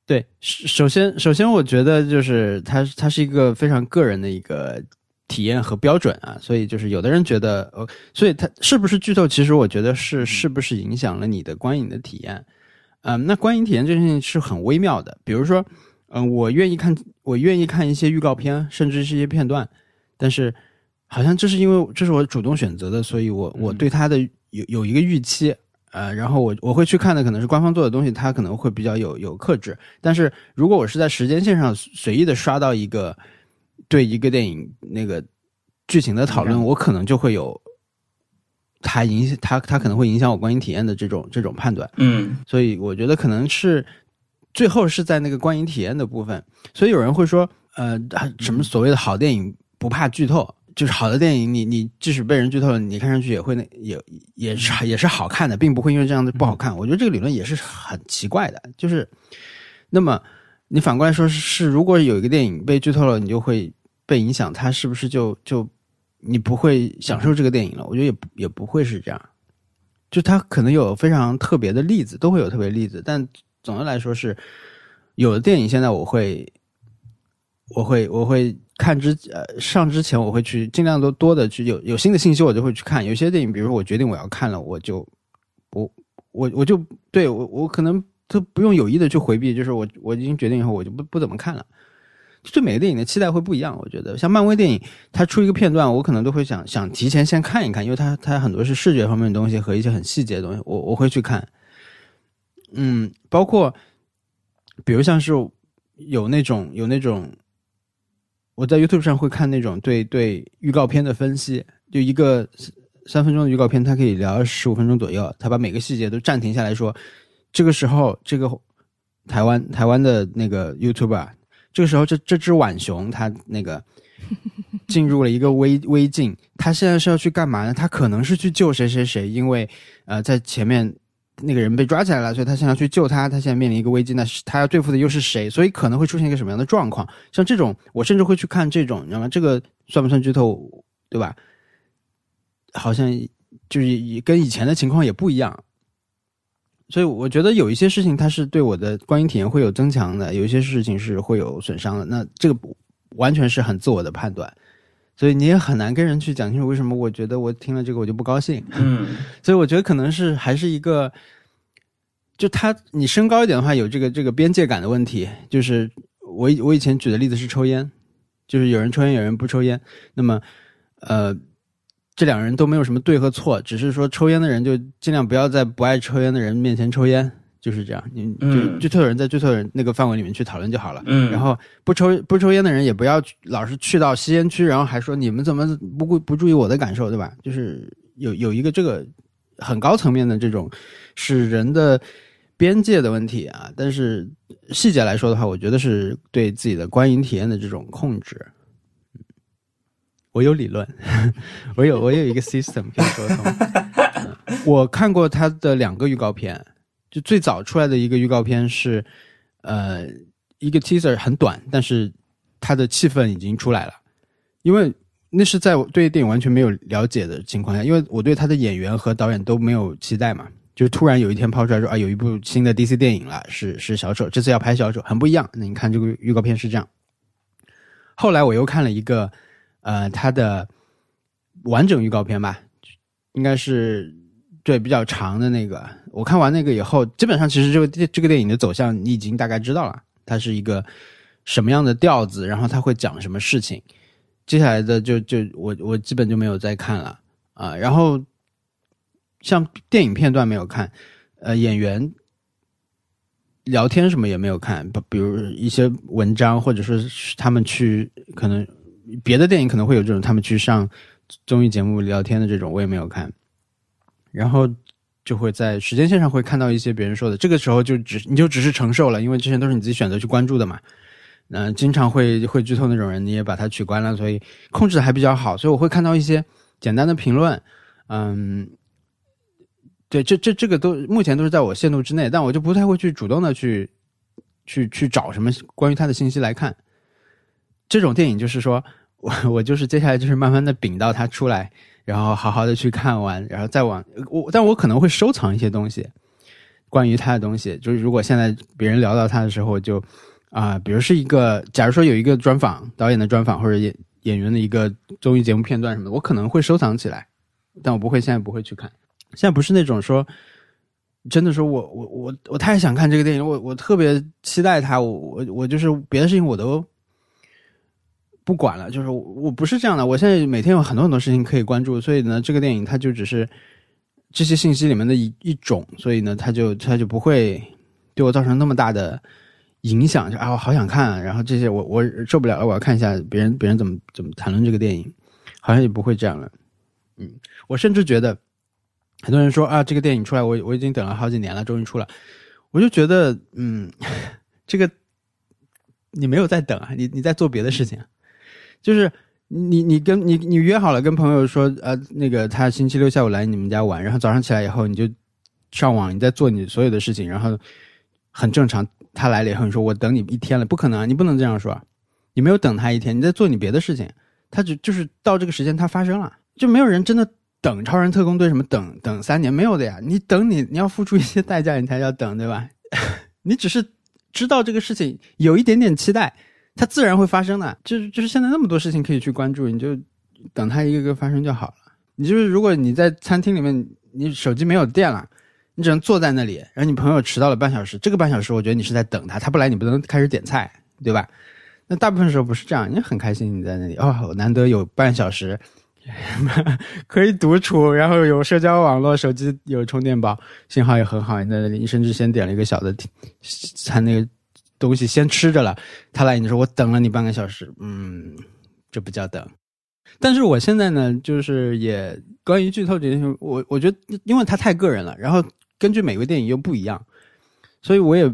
对，首首先首先，我觉得就是它它是一个非常个人的一个体验和标准啊，所以就是有的人觉得，呃，所以它是不是剧透，其实我觉得是是不是影响了你的观影的体验。嗯，那观影体验这件事情是很微妙的，比如说，嗯，我愿意看，我愿意看一些预告片，甚至是一些片段，但是好像这是因为这是我主动选择的，所以我我对它的有有一个预期，呃，然后我我会去看的可能是官方做的东西，它可能会比较有有克制。但是如果我是在时间线上随意的刷到一个对一个电影那个剧情的讨论，我可能就会有它影响它它可能会影响我观影体验的这种这种判断。嗯所以我觉得可能是最后是在那个观影体验的部分。所以有人会说，呃，什么所谓的好电影不怕剧透，就是好的电影你，你即使被人剧透了，你看上去也会那也也是也是好看的，并不会因为这样子不好看。我觉得这个理论也是很奇怪的，就是那么你反过来说是，是如果有一个电影被剧透了，你就会被影响，它是不是就就你不会享受这个电影了？我觉得也也不会是这样。就它可能有非常特别的例子，都会有特别例子，但总的来说是有的电影现在我会，我会我会看之呃上之前我会去尽量多多的去有有新的信息我就会去看，有些电影比如说我决定我要看了，我就不我我就对我我可能都不用有意的去回避，就是我我已经决定以后我就不不怎么看了。对每个电影的期待会不一样，我觉得像漫威电影，它出一个片段，我可能都会想想提前先看一看，因为它它很多是视觉方面的东西和一些很细节的东西，我我会去看。嗯，包括比如像是有那种有那种，我在 YouTube 上会看那种对对预告片的分析，就一个三分钟的预告片，它可以聊十五分钟左右，他把每个细节都暂停下来说，这个时候这个台湾台湾的那个 YouTuber 这个时候这这只浣熊它那个 (laughs) 进入了一个危危境，它现在是要去干嘛呢？它可能是去救谁谁谁，因为呃在前面那个人被抓起来了，所以他现在要去救他，他现在面临一个危机，那是他要对付的又是谁？所以可能会出现一个什么样的状况？像这种，我甚至会去看这种，你知道吗？这个算不算剧透？对吧？好像就是也跟以前的情况也不一样。所以我觉得有一些事情它是对我的观影体验会有增强的，有一些事情是会有损伤的。那这个完全是很自我的判断，所以你也很难跟人去讲清楚为什么我觉得我听了这个我就不高兴。嗯所以我觉得可能是还是一个，就他你升高一点的话，有这个这个边界感的问题。就是我以我以前举的例子是抽烟，就是有人抽烟，有人不抽烟。那么，呃，这两人都没有什么对和错，只是说抽烟的人就尽量不要在不爱抽烟的人面前抽烟，就是这样。你就嗯剧透的人在剧透的人那个范围里面去讨论就好了。嗯，然后不抽不抽烟的人也不要老是去到吸烟区，然后还说你们怎么不顾不注意我的感受，对吧？就是有有一个这个很高层面的这种使人的边界的问题啊。但是细节来说的话，我觉得是对自己的观影体验的这种控制。我有理论，(laughs) 我有我有一个 system 可以沟通。我看过他的两个预告片，就最早出来的一个预告片是，呃，一个 teaser 很短，但是它的气氛已经出来了，因为那是在我对电影完全没有了解的情况下，因为我对他的演员和导演都没有期待嘛，就突然有一天抛出来说啊，有一部新的 DC 电影了，是是小丑，这次要拍小丑，很不一样。那你看这个预告片是这样，后来我又看了一个，呃，他的完整预告片吧，应该是对比较长的那个。我看完那个以后，基本上其实这个电这个电影的走向你已经大概知道了，它是一个什么样的调子，然后它会讲什么事情。接下来的就就我我基本就没有再看了啊。然后像电影片段没有看，呃，演员聊天什么也没有看，比比如一些文章，或者说是他们去可能别的电影可能会有这种他们去上综艺节目聊天的这种，我也没有看。然后就会在时间线上会看到一些别人说的，这个时候就只你就只是承受了，因为之前都是你自己选择去关注的嘛。嗯、经常会会剧透那种人，你也把他取关了，所以控制的还比较好，所以我会看到一些简单的评论，嗯，对，这这这个都目前都是在我限度之内，但我就不太会去主动的去去去找什么关于他的信息来看。这种电影就是说 (laughs) 我我就是接下来就是慢慢的秉到它出来，然后好好的去看完，然后再往我，但我可能会收藏一些东西，关于他的东西，就是如果现在别人聊到他的时候就，啊、比如是一个，假如说有一个专访，导演的专访或者演演员的一个综艺节目片段什么的，我可能会收藏起来，但我不会现在不会去看。现在不是那种说，真的说我我我我太想看这个电影，我我特别期待它，我我我就是别的事情我都不管了，就是我不是这样的，我现在每天有很多很多事情可以关注，所以呢，这个电影它就只是这些信息里面的一一种，所以呢，它就它就不会对我造成那么大的影响，就啊，我好想看，然后这些我我受不了了，我要看一下别人别人怎么怎么谈论这个电影，好像也不会这样了。嗯，我甚至觉得很多人说啊，这个电影出来，我我已经等了好几年了，终于出了，我就觉得嗯，(laughs) 这个你没有在等啊，你你在做别的事情，就是。你你跟你你约好了跟朋友说，呃，那个他星期六下午来你们家玩，然后早上起来以后你就上网，你在做你所有的事情，然后很正常。他来了以后，你说我等你一天了，不可能啊，你不能这样说，你没有等他一天，你在做你别的事情。他只就是到这个时间他发生了，就没有人真的等超人特工队什么等等三年没有的呀。你等你你要付出一些代价，你才要等，对吧？(laughs) 你只是知道这个事情有一点点期待。它自然会发生的，就是就是现在那么多事情可以去关注，你就等它一个个发生就好了。你就是如果你在餐厅里面，你手机没有电了，你只能坐在那里，然后你朋友迟到了半小时，这个半小时我觉得你是在等他，他不来你不能开始点菜，对吧？那大部分时候不是这样，你很开心你在那里哦，难得有半小时 (laughs) 可以独处，然后有社交网络，手机有充电宝，信号也很好，你在那里，你甚至先点了一个小的 (laughs) 餐那个。东西先吃着了，他来你说我等了你半个小时，嗯，这不叫等。但是我现在呢，就是也关于剧透这件事，我我觉得因为它太个人了，然后根据每个电影又不一样，所以我也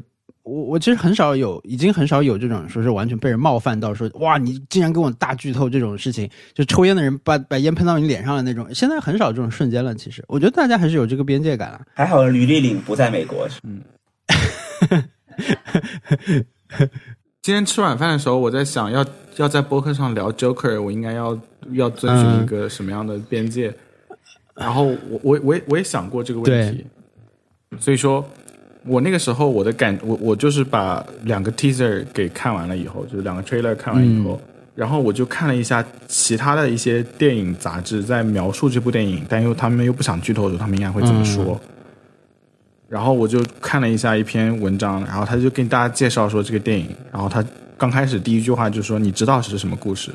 我我其实很少有，已经很少有这种说是完全被人冒犯到说哇，你竟然跟我大剧透这种事情，就抽烟的人把把烟喷到你脸上的那种，现在很少这种瞬间了。其实我觉得大家还是有这个边界感啊。还好吕丽玲不在美国，(laughs) (laughs) (laughs) (laughs) 今天吃晚饭的时候，我在想要要在播客上聊 Joker，我应该要要遵循一个什么样的边界？然后我我我也我也想过这个问题，所以说，我那个时候我的感我我就是把两个 teaser 给看完了以后，就是两个 trailer 看完以后，然后我就看了一下其他的一些电影杂志在描述这部电影，但又他们又不想剧透的时候，他们应该会怎么说？然后我就看了一下一篇文章，然后他就跟大家介绍说这个电影，然后他刚开始第一句话就说你知道是什么故事？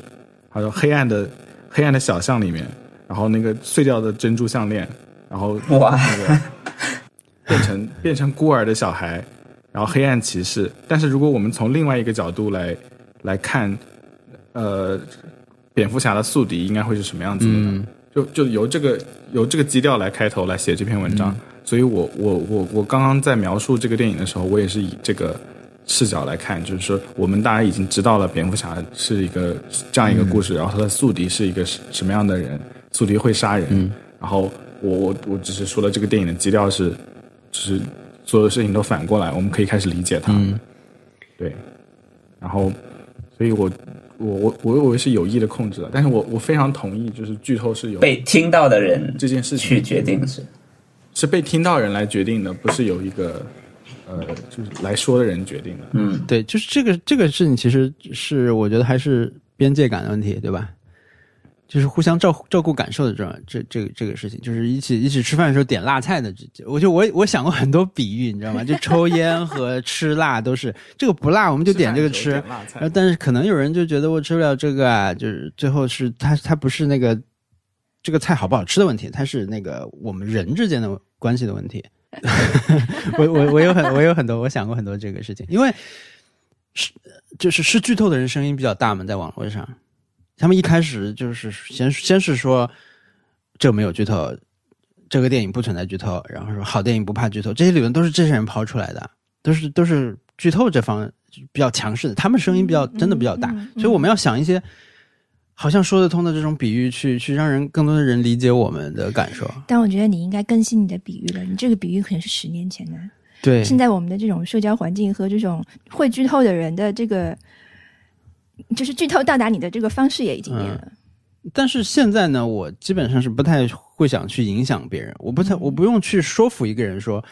他说黑暗的黑暗的小巷里面，然后那个碎掉的珍珠项链，然后哇那个变成变成孤儿的小孩，然后黑暗骑士。但是如果我们从另外一个角度来来看，呃，蝙蝠侠的宿敌应该会是什么样子的呢？就就由这个由这个基调来开头来写这篇文章。所以我我我我刚刚在描述这个电影的时候，我也是以这个视角来看，就是说我们大家已经知道了蝙蝠侠是一个这样一个故事，然后他的宿敌是一个什么样的人，宿敌会杀人，然后我我我只是说了这个电影的基调是，就是所有事情都反过来，我们可以开始理解它，对，然后所以我我我我我是有意的控制了，但是我我非常同意，就是剧透是由被听到的人这件事情。去决定是。是被听到人来决定的，不是由一个呃，就是来说的人决定的。嗯，对，就是这个这个事情，其实是我觉得还是边界感的问题，对吧？就是互相照照顾感受的这种这这个这个事情，就是一起一起吃饭的时候点辣菜的，我就我我想过很多比喻，你知道吗？就抽烟和吃辣都是这个不辣，我们就点这个吃。然后，但是可能有人就觉得我吃不了这个啊，就是最后是他他不是那个这个菜好不好吃的问题，他是那个我们人之间的。关系的问题，(laughs) 我我我有很我有很多我想过很多这个事情，因为是就是是剧透的人声音比较大嘛，在网络上，他们一开始就是先先是说这没有剧透，这个电影不存在剧透，然后说好电影不怕剧透，这些理论都是这些人抛出来的，都是都是剧透这方比较强势的，他们声音比较真的比较大，所以我们要想一些。好像说得通的这种比喻，去去让人更多的人理解我们的感受。但我觉得你应该更新你的比喻了，你这个比喻可能是十年前的。对，现在我们的这种社交环境和这种会剧透的人的这个，就是剧透到达你的这个方式也已经变了。但是现在呢，我基本上是不太会想去影响别人，我不太我不用去说服一个人说，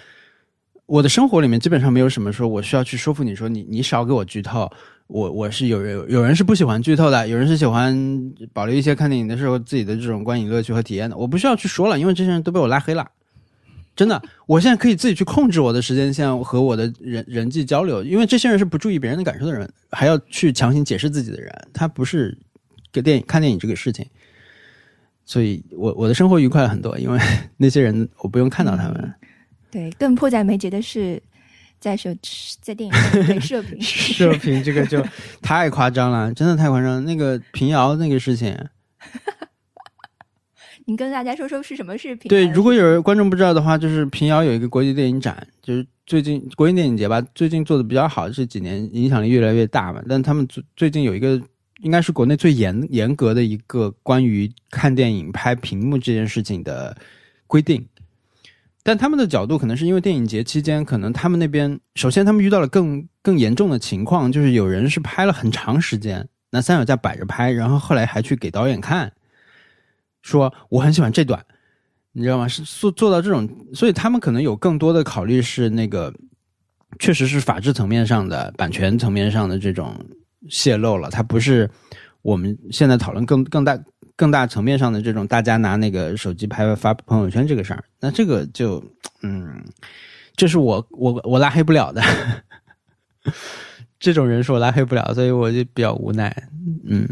我的生活里面基本上没有什么说我需要去说服你说你你少给我剧透。我我是有人有人是不喜欢剧透的，有人是喜欢保留一些看电影的时候自己的这种观影乐趣和体验的。我不需要去说了，因为这些人都被我拉黑了。真的，我现在可以自己去控制我的时间线和我的人人际交流，因为这些人是不注意别人的感受的人，还要去强行解释自己的人，他不是给电影看电影这个事情。所以我我的生活愉快了很多，因为 (laughs) 那些人我不用看到他们。对，更迫在眉睫的是。在手在电影院射频，(laughs) 射频这个就太夸张了，真的太夸张。那个平遥那个事情，(laughs) 你跟大家说说是什么视频？对，如果有观众不知道的话，就是平遥有一个国际电影展，就是最近国际电影节吧，最近做的比较好，这几年影响力越来越大嘛。但他们最最近有一个，应该是国内最严严格的一个关于看电影拍屏幕这件事情的规定。但他们的角度可能是因为电影节期间，可能他们那边首先他们遇到了更更严重的情况，就是有人是拍了很长时间，拿三脚架摆着拍，然后后来还去给导演看，说我很喜欢这段，你知道吗？是做做到这种，所以他们可能有更多的考虑是那个，确实是法制层面上的、版权层面上的这种泄露了，它不是我们现在讨论更更大。更大层面上的这种，大家拿那个手机拍发朋友圈这个事儿，那这个就，嗯，这是我我我拉黑不了的，(laughs) 这种人是我拉黑不了，所以我就比较无奈，嗯。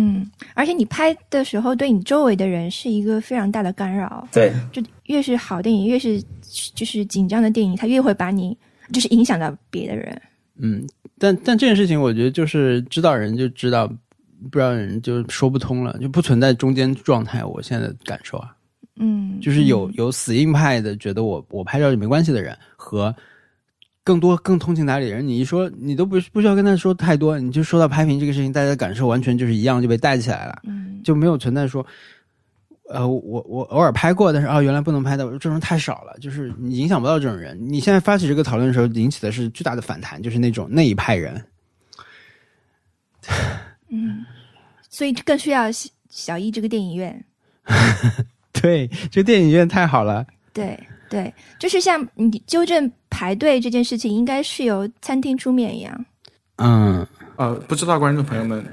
嗯，而且你拍的时候，对你周围的人是一个非常大的干扰，对，就越是好电影，越是就是紧张的电影，它越会把你就是影响到别的人，嗯，但但这件事情，我觉得就是知道人就知道。不知道人就说不通了，就不存在中间状态。我现在的感受啊，嗯，就是有有死硬派的，觉得我我拍照就没关系的人，和更多更通情达理的人，你一说你都不不需要跟他说太多，你就说到拍屏这个事情，大家的感受完全就是一样，就被带起来了，嗯，就没有存在说。呃，我我偶尔拍过，但是啊，原来不能拍的，这种太少了，就是你影响不到这种人。你现在发起这个讨论的时候，引起的是巨大的反弹，就是那种那一派人。嗯，所以更需要小小易这个电影院。(laughs) 对，这电影院太好了。对对，就是像你纠正排队这件事情，应该是由餐厅出面一样。嗯，呃，不知道观众朋友们，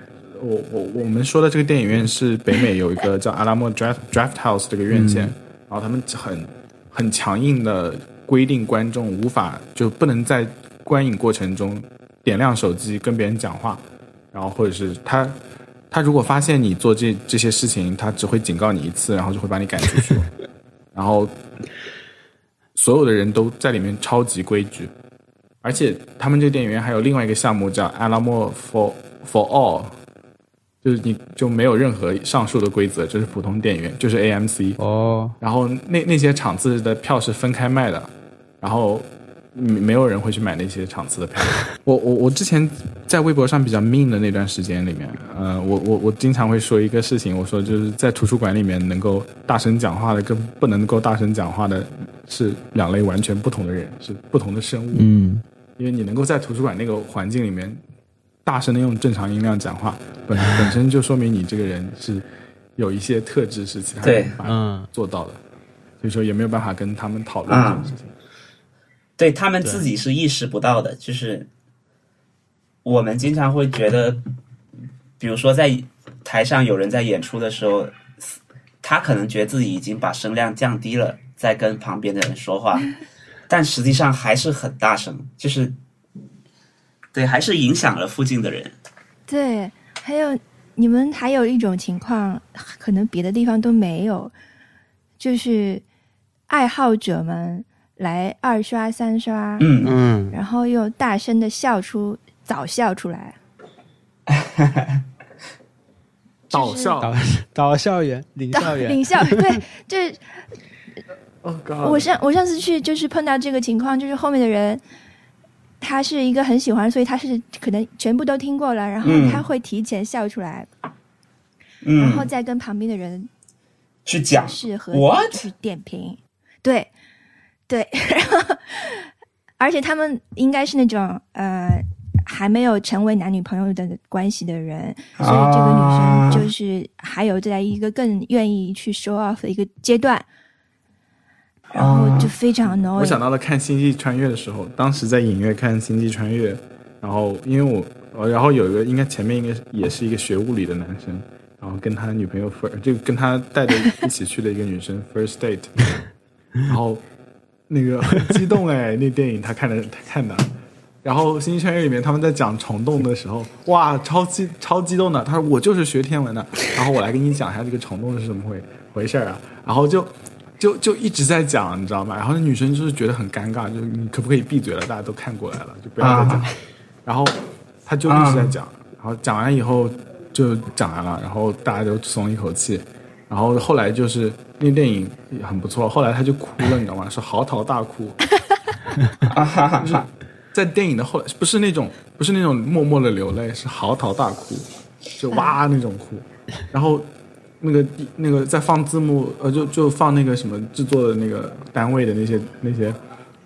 我我我们说的这个电影院是北美有一个叫阿拉莫 Draft (laughs) Draft House 这个院线，然后他们很很强硬的规定观众无法就不能在观影过程中点亮手机跟别人讲话，然后或者是他他如果发现你做这这些事情，他只会警告你一次，然后就会把你赶出去，(laughs) 然后所有的人都在里面超级规矩。而且他们这个电影院还有另外一个项目叫 Alamo for for All，就是你就没有任何上述的规则，就是普通电影院，就是 AMC。哦，然后那那些场次的票是分开卖的，然后没没有人会去买那些场次的票。(laughs) 我我我之前在微博上比较 mean 的那段时间里面，呃，我我我经常会说一个事情，我说就是在图书馆里面能够大声讲话的跟不能够大声讲话的是两类完全不同的人，是不同的生物。嗯，因为你能够在图书馆那个环境里面大声的用正常音量讲话，本 (laughs) 本身就说明你这个人是有一些特质是其他人无法嗯做到的，所以说也没有办法跟他们讨论这种事情。对他们自己是意识不到的，就是我们经常会觉得，比如说在台上有人在演出的时候，他可能觉得自己已经把声量降低了，在跟旁边的人说话，(laughs) 但实际上还是很大声，就是对，还是影响了附近的人。对，还有你们还有一种情况，可能别的地方都没有，就是爱好者们来二刷三刷，嗯，嗯，然后又大声的笑出早笑出来。(laughs) 导笑。导导校园，领到校园，领校对，就是，(laughs) (laughs) Oh 我上我上次去就是碰到这个情况，就是后面的人他是一个很喜欢，所以他是可能全部都听过了，然后嗯。他会提前笑出来，嗯，然后再跟旁边的人去讲。适合 What？就是点评，对对，然后而且他们应该是那种呃还没有成为男女朋友的关系的人，所以这个女啊。生就是还有在一个更愿意去 show off 的一个阶段，然后就非常 annoying。我想到了看《星际穿越》的时候，当时在影院看《星际穿越》，然后因为我，呃然后有一个应该前面应该也是一个学物理的男生，然后跟他女朋友 first 就跟他带着一起去的一个女生 (laughs) first date，然后那个很激动哎，那电影他看的他看的。然后《星际穿越》里面他们在讲虫洞的时候，(laughs) 哇，超激超激动的。他说我就是学天文的，然后我来给你讲一下这个虫洞是怎么回回事儿啊。然后就就就一直在讲，你知道吗？然后那女生就是觉得很尴尬，就是你可不可以闭嘴了？大家都看过来了，就不要再讲。啊然后他就一直在讲，然后讲完以后就讲完了，然后大家都松了一口气。然后后来就是那电影也很不错，后来他就哭了，你知道吗？是嚎啕大哭。(laughs) 就是在电影的后来，不是那种不是那种默默的流泪，是嚎啕大哭，就哇那种哭。然后那个那个在放字幕，呃，就就放那个什么制作的那个单位的那些那些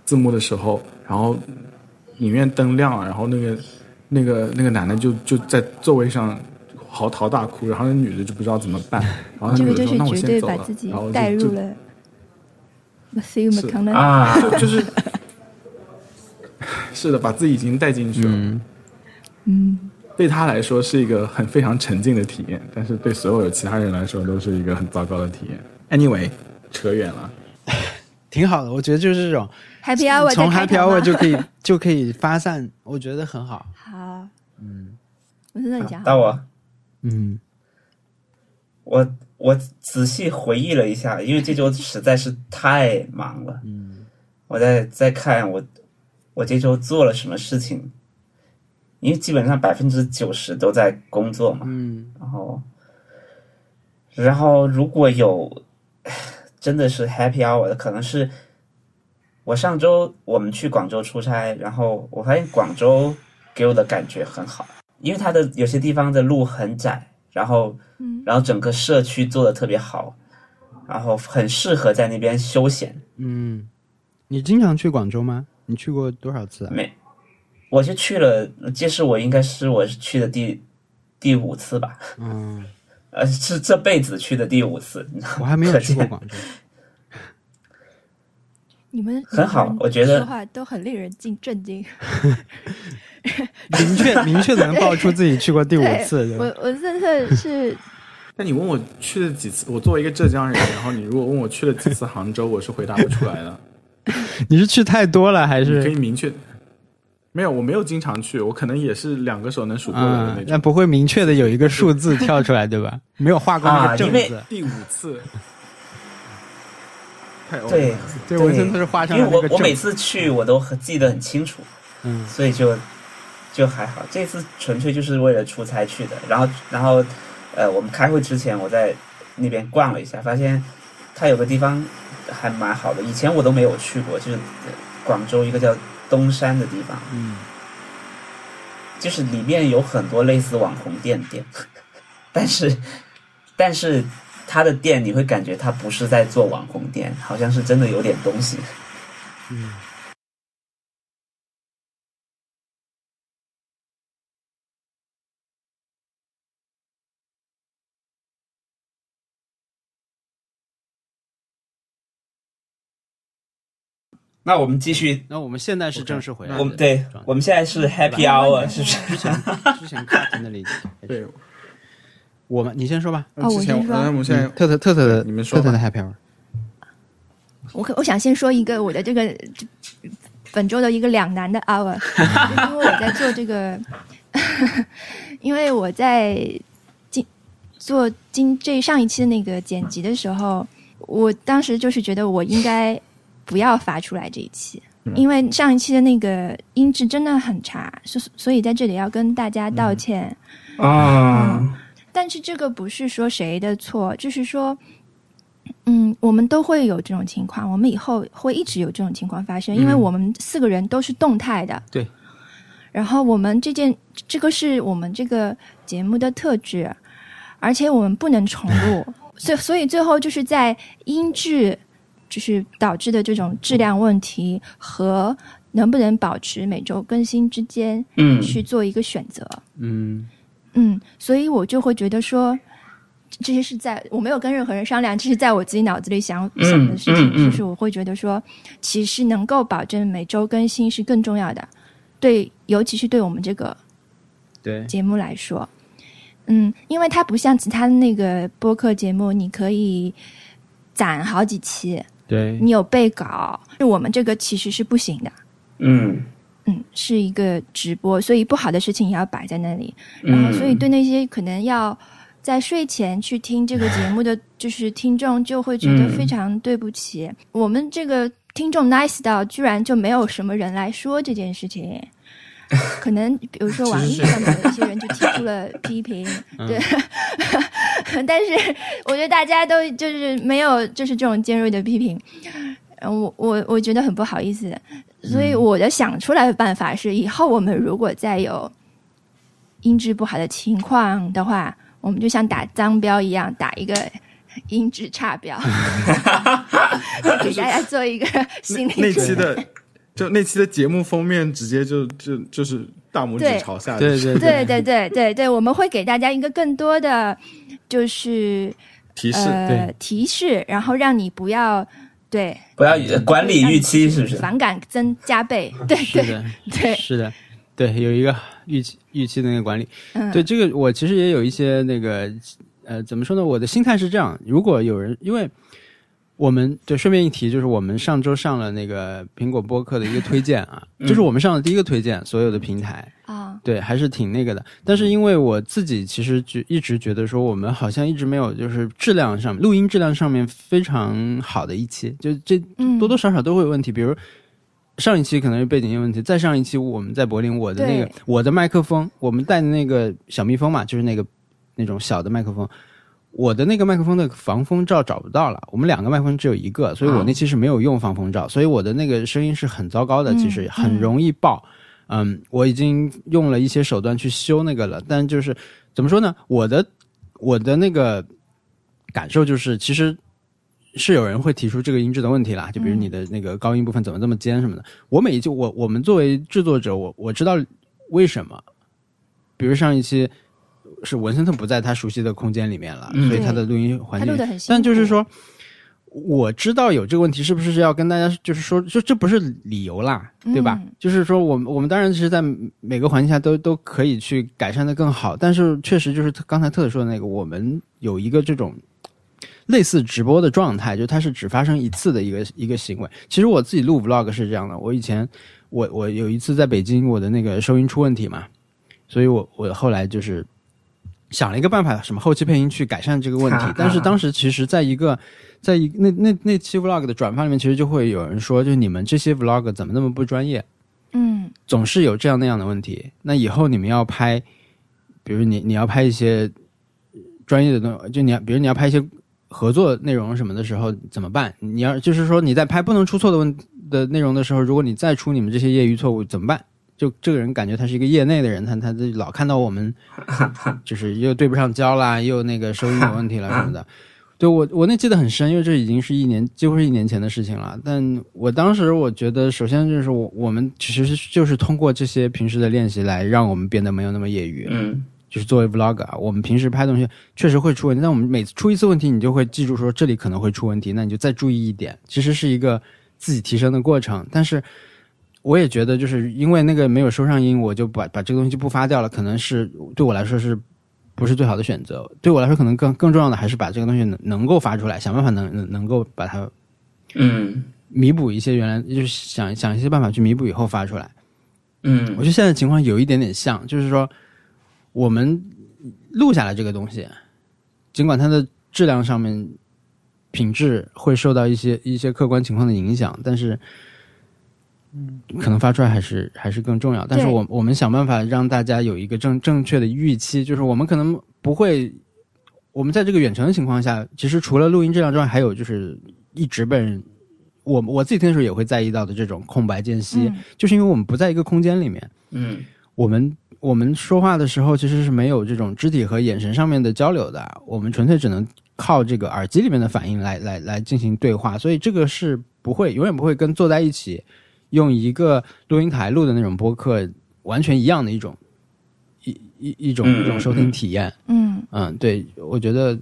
字幕的时候，然后影院灯亮了，然后那个那个那个男的就就在座位上嚎啕大哭，然后那女的就不知道怎么办，(laughs) 然后那这女的说：“那我个就是绝先走了。对把自”己带入了 Matthew McConaughey。啊，就 (laughs) 就是是的，把自己已经带进去了。嗯，嗯，对他来说是一个很非常沉浸的体验，但是对所有的其他人来说都是一个很糟糕的体验。Anyway，扯远了。(laughs) 挺好的，我觉得就是这种 Happy Hour 从 Happy Hour 就可以就可以发散，我觉得很好。好，嗯，我真的很想到我，嗯我我仔细回忆了一下，因为这周实在是太忙了。嗯，我在在看我我这周做了什么事情，因为基本上百分之九十都在工作嘛。嗯然后，然后如果有真的是 happy hour 的，可能是我上周我们去广州出差，然后我发现广州给我的感觉很好，因为它的有些地方的路很窄，然后嗯然后整个社区做的特别好，然后很适合在那边休闲。嗯，你经常去广州吗？你去过多少次啊？没，我就去了，这是我应该是我去的第第五次吧，嗯，呃，是这辈子去的第五次，我还没有去过广州。你们很好我觉得说话都很令人惊震惊。(laughs) 明确 (laughs) 明确的能报出自己去过第五次，对我？我真的是 (laughs) 那你问我去了几次？我作为一个浙江人，然后你如果问我去了几次杭州，我是回答不出来的。你是去太多了还是可以？明确，没有，我没有经常去，我可能也是两个手能数过来的那，种。不会明确的有一个数字跳出来，对吧？没有画过那个正字。第五次，太对了对，我真的是画上因为我我每次去我都很记得很清楚，嗯所以就就还好。这次纯粹就是为了出差去的，然后然后呃，我们开会之前我在那边逛了一下，发现它有个地方还蛮好的，以前我都没有去过，就是呃广州一个叫东山的地方，嗯，就是里面有很多类似网红店店，但是但是它的店你会感觉它不是在做网红店，好像是真的有点东西。那我们继续，那我们现在是正式回来的我们对我们现在是 Happy Hour，是不是？之前之前 cut 那里，(laughs) 对，我们你先说吧。哦我之前先说呃我们现在特特特特的，你们说吧特特的 happy hour。我可我想先说一个我的这个本周的一个两难的 hour，因为我在做这个，(laughs) 因为我在今做今这上一期的那个剪辑的时候，我当时就是觉得我应该不要发出来这一期。因为上一期的那个音质真的很差，所所以在这里要跟大家道歉。啊，但是这个不是说谁的错，就是说，嗯，我们都会有这种情况，我们以后会一直有这种情况发生，因为我们四个人都是动态的。对。然后我们这件，这个是我们这个节目的特质，而且我们不能重录，所以所以最后就是在音质，就是导致的这种质量问题和能不能保持每周更新之间嗯，去做一个选择。嗯。嗯，所以我就会觉得说，这些是在我没有跟任何人商量，(laughs) 这是在我自己脑子里想、嗯想的事情，就是我会觉得说，其实能够保证每周更新是更重要的，对，尤其是对我们这个对，节目来说，嗯，因为它不像其他的那个播客节目，你可以攒好几期，对，你有备稿，我们这个其实是不行的。嗯，嗯，是一个直播，所以不好的事情也要摆在那里。然后，所以对那些可能要在睡前去听这个节目的，就是听众，就会觉得嗯非常对不起、我们这个听众 nice 到居然就没有什么人来说这件事情。(laughs) 可能比如说 (laughs) 网易上面有一些人就提出了 (laughs) 批评，对，但是我觉得大家都就是没有就是这种尖锐的批评，嗯，我我我觉得很不好意思，所以我的想出来的办法是，以后我们如果再有音质不好的情况的话，我们就像打脏标一样，打一个音质差标，给大家做一个心理那准备。期的，就那期的节目封面直接就就就是大拇指朝下的，对对对对对对对，我们会给大家一个更多的就是提示，呃对提示，然后让你不要对不要管理预期，是不是？反感增加倍，对对是的，对，是的，对，有一个预期预期的那个管理。嗯，对这个，我其实也有一些那个呃，怎么说呢？我的心态是这样：如果有人，因为我们对顺便一提，就是我们上周上了那个苹果播客的一个推荐啊，嗯这是我们上的第一个推荐，所有的平台。啊，对，还是挺那个的。但是因为我自己其实就一直觉得说，我们好像一直没有就是质量上录音质量上面非常好的一期，就这嗯，多多少少都会有问题。比如上一期可能是背景音问题，再上一期我们在柏林，我的那个我的麦克风，我们带的那个小蜜蜂嘛，就是那个那种小的麦克风，我的那个麦克风的防风罩找不到了，我们两个麦克风只有一个，所以我那期是没有用防风罩，所以我的那个声音是很糟糕的，其实嗯很容易爆。嗯，我已经用了一些手段去修那个了，但就是怎么说呢？我的我的那个感受就是，其实是有人会提出这个音质的问题啦，就比如你的那个高音部分怎么这么尖什么的。我每一期我我们作为制作者，我我知道为什么，比如上一期是文森特不在他熟悉的空间里面了，嗯所以他的录音环境但就是说，我知道有这个问题，是不是要跟大家就是说，就这不是理由啦，对吧？嗯就是说，我们我们当然是在每个环境下都都可以去改善的更好，但是确实就是刚才特特说的那个，我们有一个这种类似直播的状态，就它是只发生一次的一个一个行为。其实我自己录 vlog 是这样的，我以前我我有一次在北京，我的那个收音出问题嘛，所以我我后来就是想了一个办法，什么后期配音去改善这个问题啊。(laughs) 但是当时其实在一个在一那那那期 vlog 的转发里面，其实就会有人说，就你们这些 vlog 怎么那么不专业？嗯总是有这样那样的问题。那以后你们要拍，比如你你要拍一些专业的东西，就你要比如你要拍一些合作内容什么的时候怎么办？你要就是说你在拍不能出错的问的内容的时候，如果你再出你们这些业余错误怎么办？就这个人感觉他是一个业内的人，他他就老看到我们 (laughs) 就是又对不上焦啦，又那个收音有问题了什么的。对我我那记得很深，因为这已经是一年几乎是一年前的事情了。但我当时我觉得，首先就是我我们其实就是通过这些平时的练习来让我们变得没有那么业余。嗯就是作为 vlog 啊，我们平时拍东西确实会出问题，但我们每次出一次问题，你就会记住说这里可能会出问题，那你就再注意一点。其实是一个自己提升的过程，但是我也觉得就是因为那个没有收上音，我就把把这个东西不发掉了，可能是对我来说是不是最好的选择？对我来说，可能更更重要的还是把这个东西能能够发出来，想办法能能能够把它嗯弥补一些原来就是想想一些办法去弥补以后发出来。嗯我觉得现在情况有一点点像，就是说我们录下来这个东西，尽管它的质量上面品质会受到一些一些客观情况的影响，但是。可能发出来还是还是更重要，但是我我们想办法让大家有一个正正确的预期，就是我们可能不会，我们在这个远程的情况下，其实除了录音质量之外，还有就是一直被人，我我自己听的时候也会在意到的这种空白间隙，嗯。就是因为我们不在一个空间里面，嗯。我们我们说话的时候其实是没有这种肢体和眼神上面的交流的，我们纯粹只能靠这个耳机里面的反应来来来进行对话，所以这个是不会永远不会跟坐在一起用一个录音台录的那种播客完全一样的一种一一一种嗯一种收听体验。嗯嗯，对，我觉得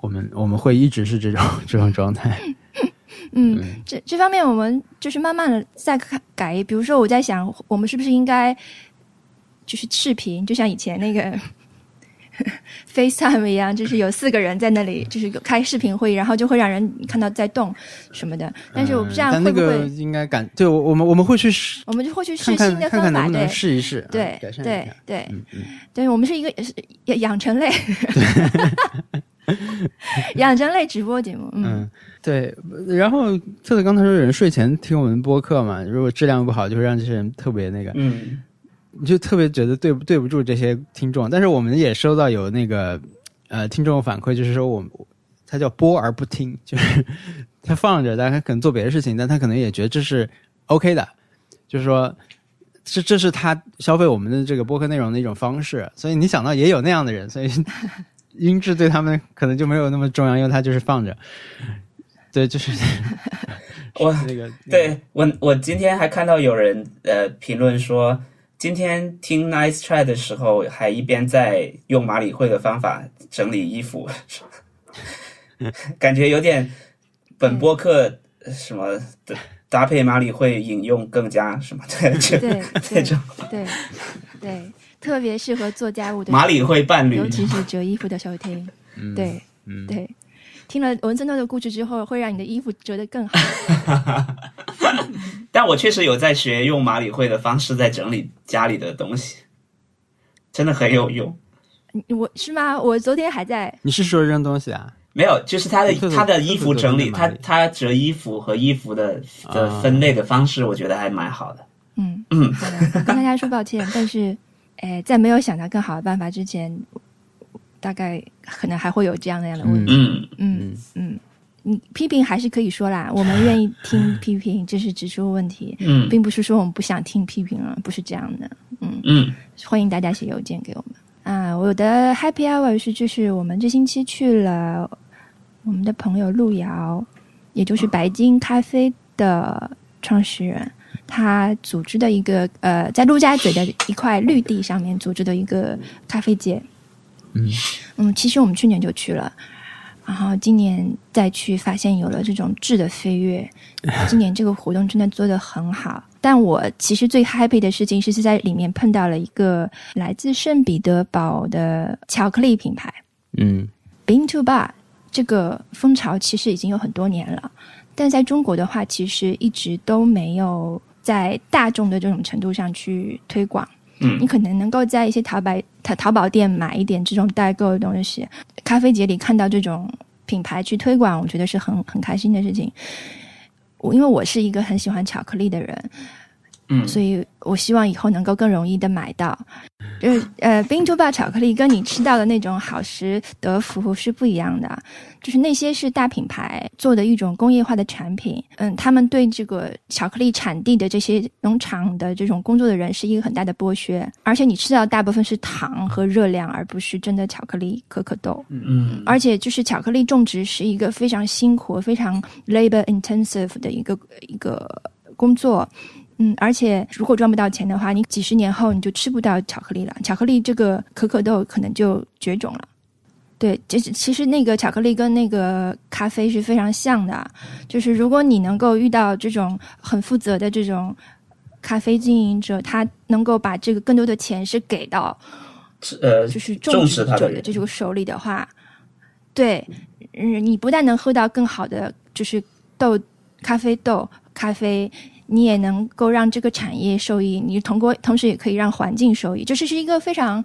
我们我们会一直是这种 (laughs) 这种状态。(laughs) 嗯，这这方面我们就是慢慢的在改改。比如说，我在想，我们是不是应该就是视频，就像以前那个 (laughs) FaceTime 一样，就是有四个人在那里，就是有开视频会议，然后就会让人看到在动什么的。但是我不知道嗯但那个会不会，应该感对，我我们我们会去试我们就会去试新的方法，看看能不能对试一试，啊对改善一对下。对嗯嗯。对，我们是一个是养养成类，(laughs) 养成类直播节目。嗯，嗯，对。然后特特刚才说有人睡前听我们播客嘛，如果质量不好，就会让这些人特别那个，嗯你就特别觉得对不对不住这些听众。但是我们也收到有那个呃听众反馈，就是说我们他叫播而不听，就是他放着，但他可能做别的事情，但他可能也觉得这是 OK 的，就是说。这这是他消费我们的这个播客内容的一种方式，所以你想到也有那样的人，所以音质对他们可能就没有那么重要，因为他就是放着。对，就是 (laughs) 我 (laughs) 那个对我，我今天还看到有人呃评论说，今天听 Nice Try 的时候，还一边在用马里会的方法整理衣服，感觉有点本播客呃什么的搭配马里会引用更加什么的，就对这对种对对，特别适合做家务的，马里会伴侣尤。其是折衣服的时候听。对嗯，对，听了文森特的故事之后，会让你的衣服折得更好。(laughs) 但我确实有在学用马里会的方式在整理家里的东西，真的很有用。我是吗？我昨天还在，你是说扔东西啊？没有，就是他的他的衣服整理，他他折衣服和衣服的的啊分类的方式，我觉得还蛮好的。嗯嗯，好的，跟大家说抱歉，但是，哎，在没有想到更好的办法之前，大概可能还会有这样那样的问题。嗯嗯嗯，你批评还是可以说啦，我们愿意听批评，这是指出问题，嗯并不是说我们不想听批评了，不是这样的。嗯，嗯欢迎大家写邮件给我们。啊，我的 Happy Hour 是就是我们这星期去了我们的朋友路遥，也就是白金咖啡的创始人，他组织的一个呃，在陆家嘴的一块绿地上面组织的一个咖啡节。嗯嗯，其实我们去年就去了，然后今年再去，发现有了这种质的飞跃。今年这个活动真的做得很好，但我其实最 happy 的事情是是在里面碰到了一个来自圣彼得堡的巧克力品牌嗯 Bean to Bar。这个风潮其实已经有很多年了，但在中国的话，其实一直都没有在大众的这种程度上去推广。嗯你可能能够在一些淘宝淘淘宝店买一点这种代购的东西，咖啡节里看到这种品牌去推广，我觉得是很很开心的事情。我因为我是一个很喜欢巧克力的人，嗯所以我希望以后能够更容易的买到。(laughs) 就是呃，Bean to Bar 巧克力跟你吃到的那种好时德芙是不一样的，就是那些是大品牌做的一种工业化的产品。嗯，他们对这个巧克力产地的这些农场的这种工作的人是一个很大的剥削，而且你吃到的大部分是糖和热量，而不是真的巧克力可可豆。嗯而且就是巧克力种植是一个非常辛苦、非常 labor intensive 的一个一个工作。嗯，而且如果赚不到钱的话，你几十年后你就吃不到巧克力了。巧克力这个可可豆可能就绝种了。对，就是其实那个巧克力跟那个咖啡是非常像的，就是如果你能够遇到这种很负责的这种咖啡经营者，他能够把这个更多的钱是给到呃就是重种植者的这种手里的话，对，嗯，你不但能喝到更好的就是豆、咖啡豆、咖啡，你也能够让这个产业受益，你通过同时也可以让环境受益，这是是一个非常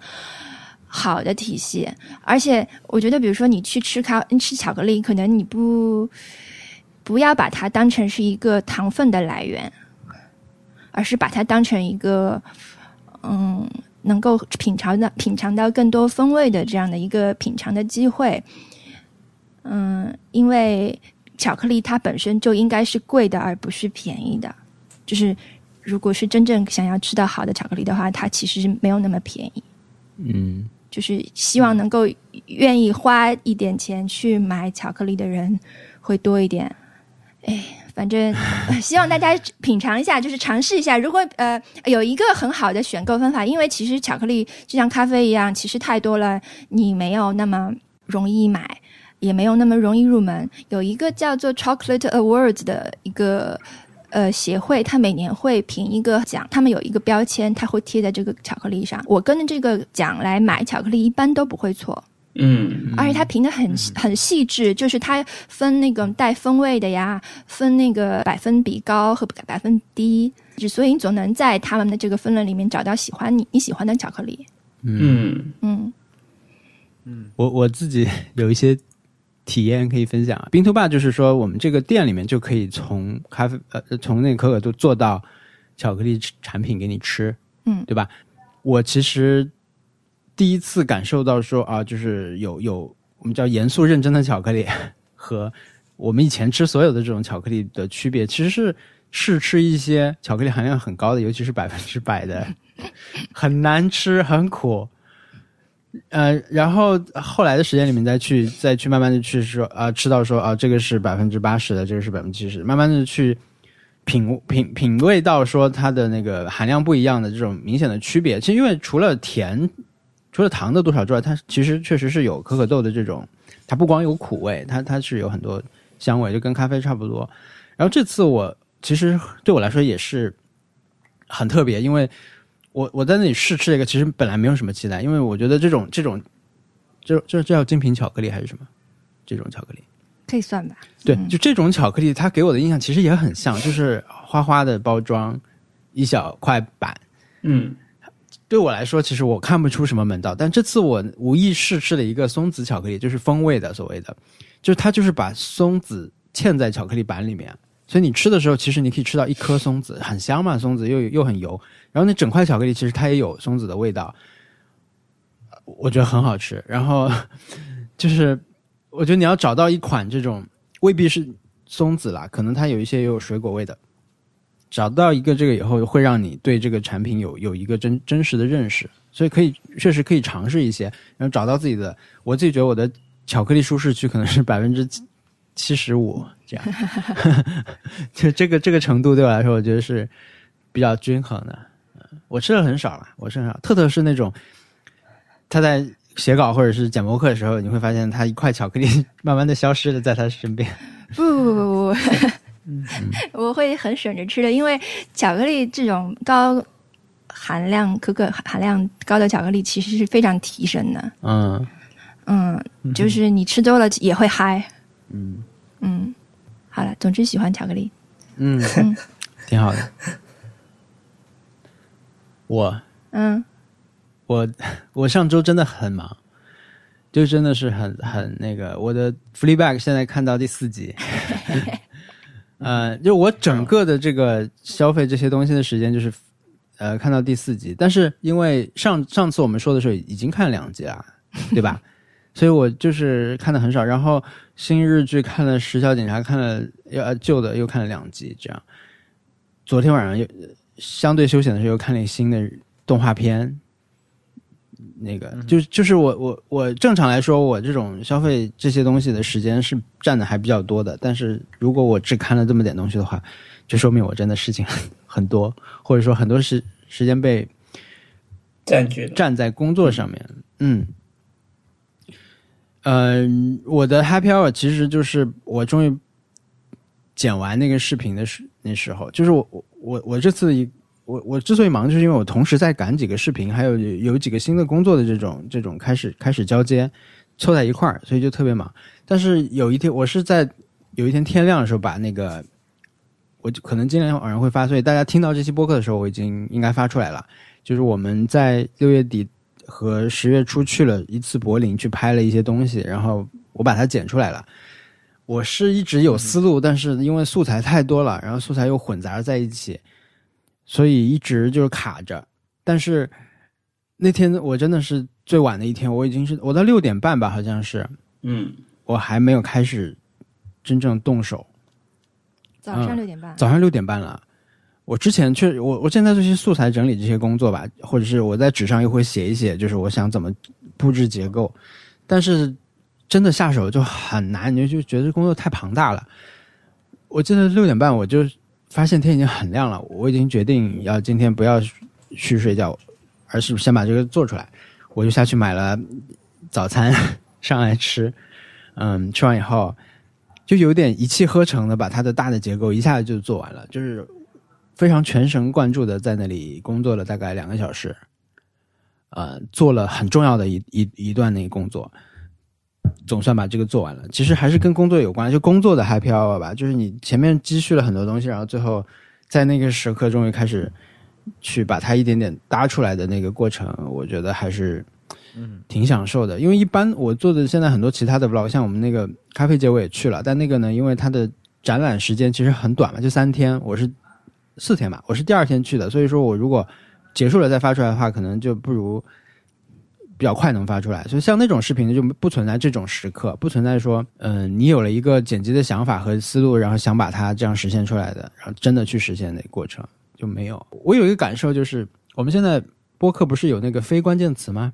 好的体系。而且我觉得，比如说你去吃咖吃巧克力，可能你不不要把它当成是一个糖分的来源，而是把它当成一个嗯。能够品尝到品尝到更多风味的这样的一个品尝的机会。嗯，因为巧克力它本身就应该是贵的，而不是便宜的。就是如果是真正想要吃到好的巧克力的话，它其实是没有那么便宜。嗯就是希望能够愿意花一点钱去买巧克力的人会多一点。哎，反正、呃 (laughs) 希望大家品尝一下，就是尝试一下。如果呃有一个很好的选购方法，因为其实巧克力就像咖啡一样，其实太多了，你没有那么容易买，也没有那么容易入门。有一个叫做 Chocolate Awards 的一个。呃，协会它每年会评一个奖，他们有一个标签，它会贴在这个巧克力上。我跟着这个奖来买巧克力，一般都不会错。嗯而且它评的很很细致，就是它分那个带风味的呀，分那个百分比高和百分低，就所以你总能在他们的这个分类里面找到喜欢你你喜欢的巧克力。嗯嗯嗯我我自己 (laughs) 有一些体验可以分享啊。冰图霸就是说，我们这个店里面就可以从咖啡呃从那可可豆做到巧克力产品给你吃，嗯对吧？我其实第一次感受到说啊，就是有有我们叫严肃认真的巧克力和我们以前吃所有的这种巧克力的区别，其实是试吃一些巧克力含量很高的，尤其是百分之百的，很难吃，很苦。呃，然后后来的时间里面再去再去慢慢的去说啊、吃到说啊、这个是百分之八十的，这个是百分之七十，慢慢的去品品品味到说它的那个含量不一样的这种明显的区别。其实因为除了甜，除了糖的多少之外，它其实确实是有可可豆的这种，它不光有苦味，它它是有很多香味，就跟咖啡差不多。然后这次我其实对我来说也是很特别，因为我我在那里试吃了一个，其实本来没有什么期待，因为我觉得这种这种，这这这叫精品巧克力还是什么？这种巧克力，可以算吧。对，嗯就这种巧克力，它给我的印象其实也很像，就是花花的包装，一小块板。嗯对我来说，其实我看不出什么门道，但这次我无意试吃了一个松子巧克力，就是风味的所谓的，就是它就是把松子嵌在巧克力板里面，所以你吃的时候，其实你可以吃到一颗松子，很香嘛，松子又又很油，然后那整块巧克力其实它也有松子的味道，我觉得很好吃。然后 (laughs) 就是我觉得你要找到一款这种未必是松子啦，可能它有一些也有水果味的。找到一个这个以后，会让你对这个产品有有一个真真实的认识，所以可以确实可以尝试一些，然后找到自己的。我自己觉得我的巧克力舒适区可能是百分之七十五这样，(laughs) 就这个这个程度对我来说，我觉得是比较均衡的。我吃的很少了，我吃很少。特特是那种他在写稿或者是讲博客的时候，你会发现他一块巧克力 (laughs) 慢慢的消失了在他身边。不不不不不。(laughs) 我会很省着吃的，因为巧克力这种高含量、可可含量高的巧克力其实是非常提神的。嗯嗯，就是你吃多了也会嗨。嗯嗯，好了，总之喜欢巧克力。嗯嗯，挺好的。我嗯，我 (laughs) 我上周真的很忙，就真的是很很那个。我的 Free Bag 现在看到第四集。(laughs) 呃，就我整个的这个消费这些东西的时间，就是，呃，看到第四集。但是因为上上次我们说的时候已经看了两集了，对吧？(laughs) 所以我就是看的很少。然后新日剧看了《时效警察》，看了呃旧的又看了两集，这样。昨天晚上又相对休闲的时候又看了新的动画片。那个就就是我我我正常来说，我这种消费这些东西的时间是占的还比较多的。但是如果我只看了这么点东西的话，就说明我真的事情很很多，或者说很多时时间被占据站在工作上面。嗯，嗯，我的 Happy Hour 其实就是我终于剪完那个视频的时那时候，就是我我我我这次一。我我之所以忙，就是因为我同时在赶几个视频，还有有几个新的工作的这种这种开始开始交接，凑在一块儿，所以就特别忙。但是有一天，我是在有一天天亮的时候把那个，我就可能今天晚上会发，所以大家听到这期播客的时候，我已经应该发出来了。就是我们在六月底和十月初去了一次柏林，去拍了一些东西，然后我把它剪出来了。我是一直有思路，但是因为素材太多了，然后素材又混杂在一起。所以一直就是卡着，但是那天我真的是最晚的一天，我已经是我到六点半吧，好像是，嗯，我还没有开始真正动手。早上六点半，早上六点半了。我之前确实我我现在这些素材整理这些工作吧，或者是我在纸上又会写一写，就是我想怎么布置结构，但是真的下手就很难，你就就觉得工作太庞大了。我记得六点半我就。发现天已经很亮了，我已经决定要今天不要去睡觉，而是先把这个做出来。我就下去买了早餐上来吃，嗯，吃完以后就有点一气呵成的把它的大的结构一下子就做完了，就是非常全神贯注的在那里工作了大概两个小时，呃，做了很重要的一一一段那个工作。总算把这个做完了，其实还是跟工作有关，就工作的 happy hour 吧，就是你前面积蓄了很多东西，然后最后在那个时刻终于开始去把它一点点搭出来的那个过程，我觉得还是嗯挺享受的。因为一般我做的现在很多其他的 vlog，像我们那个咖啡节我也去了，但那个呢，因为它的展览时间其实很短嘛，就三天，我是四天吧，我是第二天去的，所以说我如果结束了再发出来的话，可能就不如。比较快能发出来，所以像那种视频就不存在这种时刻，不存在说，嗯，你有了一个剪辑的想法和思路，然后想把它这样实现出来的，然后真的去实现那个过程就没有。我有一个感受就是，我们现在播客不是有那个非关键词吗？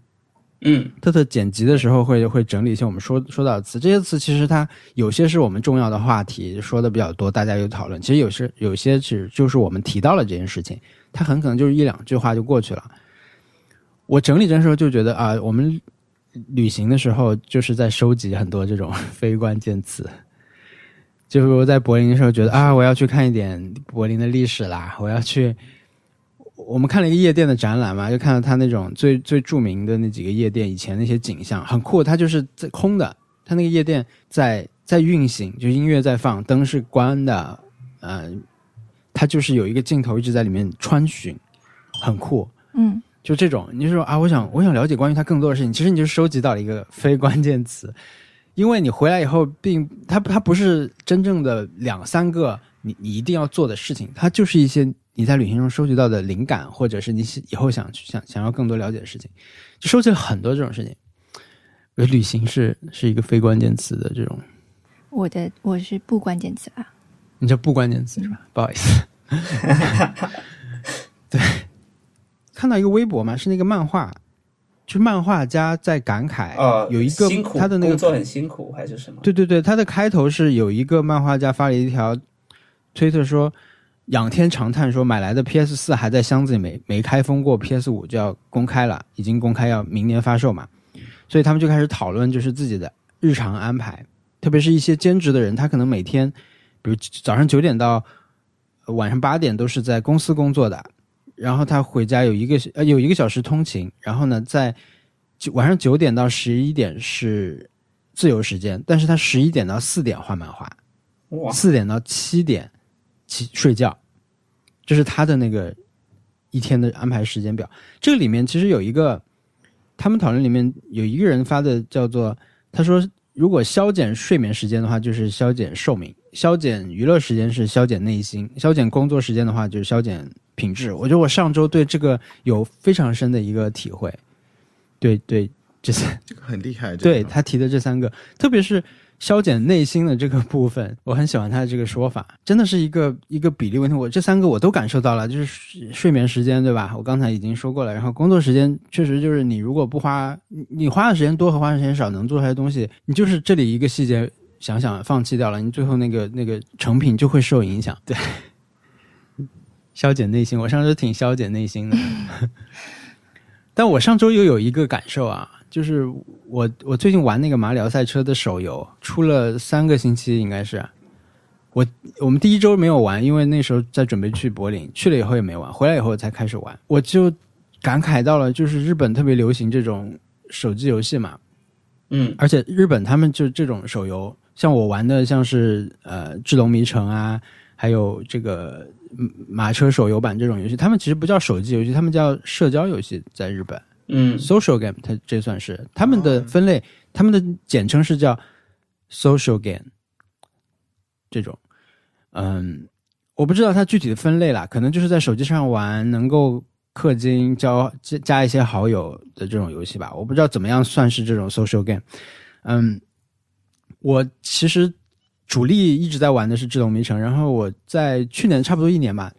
嗯，特特剪辑的时候会会整理一些我们说说到的词，这些词其实它有些是我们重要的话题说的比较多，大家有讨论。其实有些有些是就是我们提到了这件事情，它很可能就是一两句话就过去了。我整理的时候就觉得啊，我们旅行的时候就是在收集很多这种 (laughs) 非关键词。就是我在柏林的时候觉得啊，我要去看一点柏林的历史啦，我要去。我们看了一个夜店的展览嘛，就看到他那种最最著名的那几个夜店以前那些景象，很酷。它就是在空的，它那个夜店在在运行，就音乐在放，灯是关的，嗯，它就是有一个镜头一直在里面穿巡，很酷。嗯。就这种，你就说啊，我想我想了解关于他更多的事情。其实你就收集到了一个非关键词，因为你回来以后，并他他不是真正的两三个你你一定要做的事情，它就是一些你在旅行中收集到的灵感，或者是你以后想去想想要更多了解的事情，就收集了很多这种事情。我觉得旅行是是一个非关键词的这种，我的我是不关键词啊，你叫不关键词是吧？不好意思，(laughs) 对，看到一个微博嘛，是那个漫画，就是漫画家在感慨，哦，有一个他的那个工作很辛苦还是什么？对对对，他的开头是有一个漫画家发了一条推特说，仰天长叹说买来的 PS 四还在箱子里没没开封过，PS 五就要公开了，已经公开要明年发售嘛，所以他们就开始讨论就是自己的日常安排，特别是一些兼职的人，他可能每天，比如早上九点到呃晚上八点都是在公司工作的，然后他回家有一个呃有一个小时通勤，然后呢在九晚上九点到十一点是自由时间，但是他十一点到四点画漫画，哇，四点到七点起睡觉，这是他的那个一天的安排时间表。这个里面其实有一个，他们讨论里面有一个人发的叫做，他说如果削减睡眠时间的话，就是削减寿命；削减娱乐时间是削减内心；削减工作时间的话，就是削减品质。我觉得我上周对这个有非常深的一个体会。对对，这三这个很厉害。对他提的这三个，特别是消减内心的这个部分，我很喜欢他的这个说法，(laughs) 真的是一个一个比例问题。我这三个我都感受到了，就是睡睡眠时间，对吧？我刚才已经说过了。然后工作时间确实就是你如果不花，你你花的时间多和花的时间少，能做出来的东西，你就是这里一个细节想想放弃掉了，你最后那个那个成品就会受影响。对，(laughs) 消减内心，我上周挺消减内心的。(laughs) 但我上周又有一个感受啊，就是我我最近玩那个马里奥赛车的手游，出了三个星期，应该是。我我们第一周没有玩，因为那时候在准备去柏林，去了以后也没玩，回来以后才开始玩，我就感慨到了，就是日本特别流行这种手机游戏嘛，嗯。而且日本他们就这种手游，像我玩的像是呃《智龙迷城》啊，还有这个嗯马车手游版这种游戏，他们其实不叫手机游戏，他们叫社交游戏，在日本。嗯 social game，它这算是他们的分类，他们的简称是叫 social game。这种，嗯，我不知道它具体的分类啦，可能就是在手机上玩，能够氪金、交加加一些好友的这种游戏吧。我不知道怎么样算是这种 social game。嗯，我其实主力一直在玩的是《智龙迷城》，然后我在去年差不多一年吧，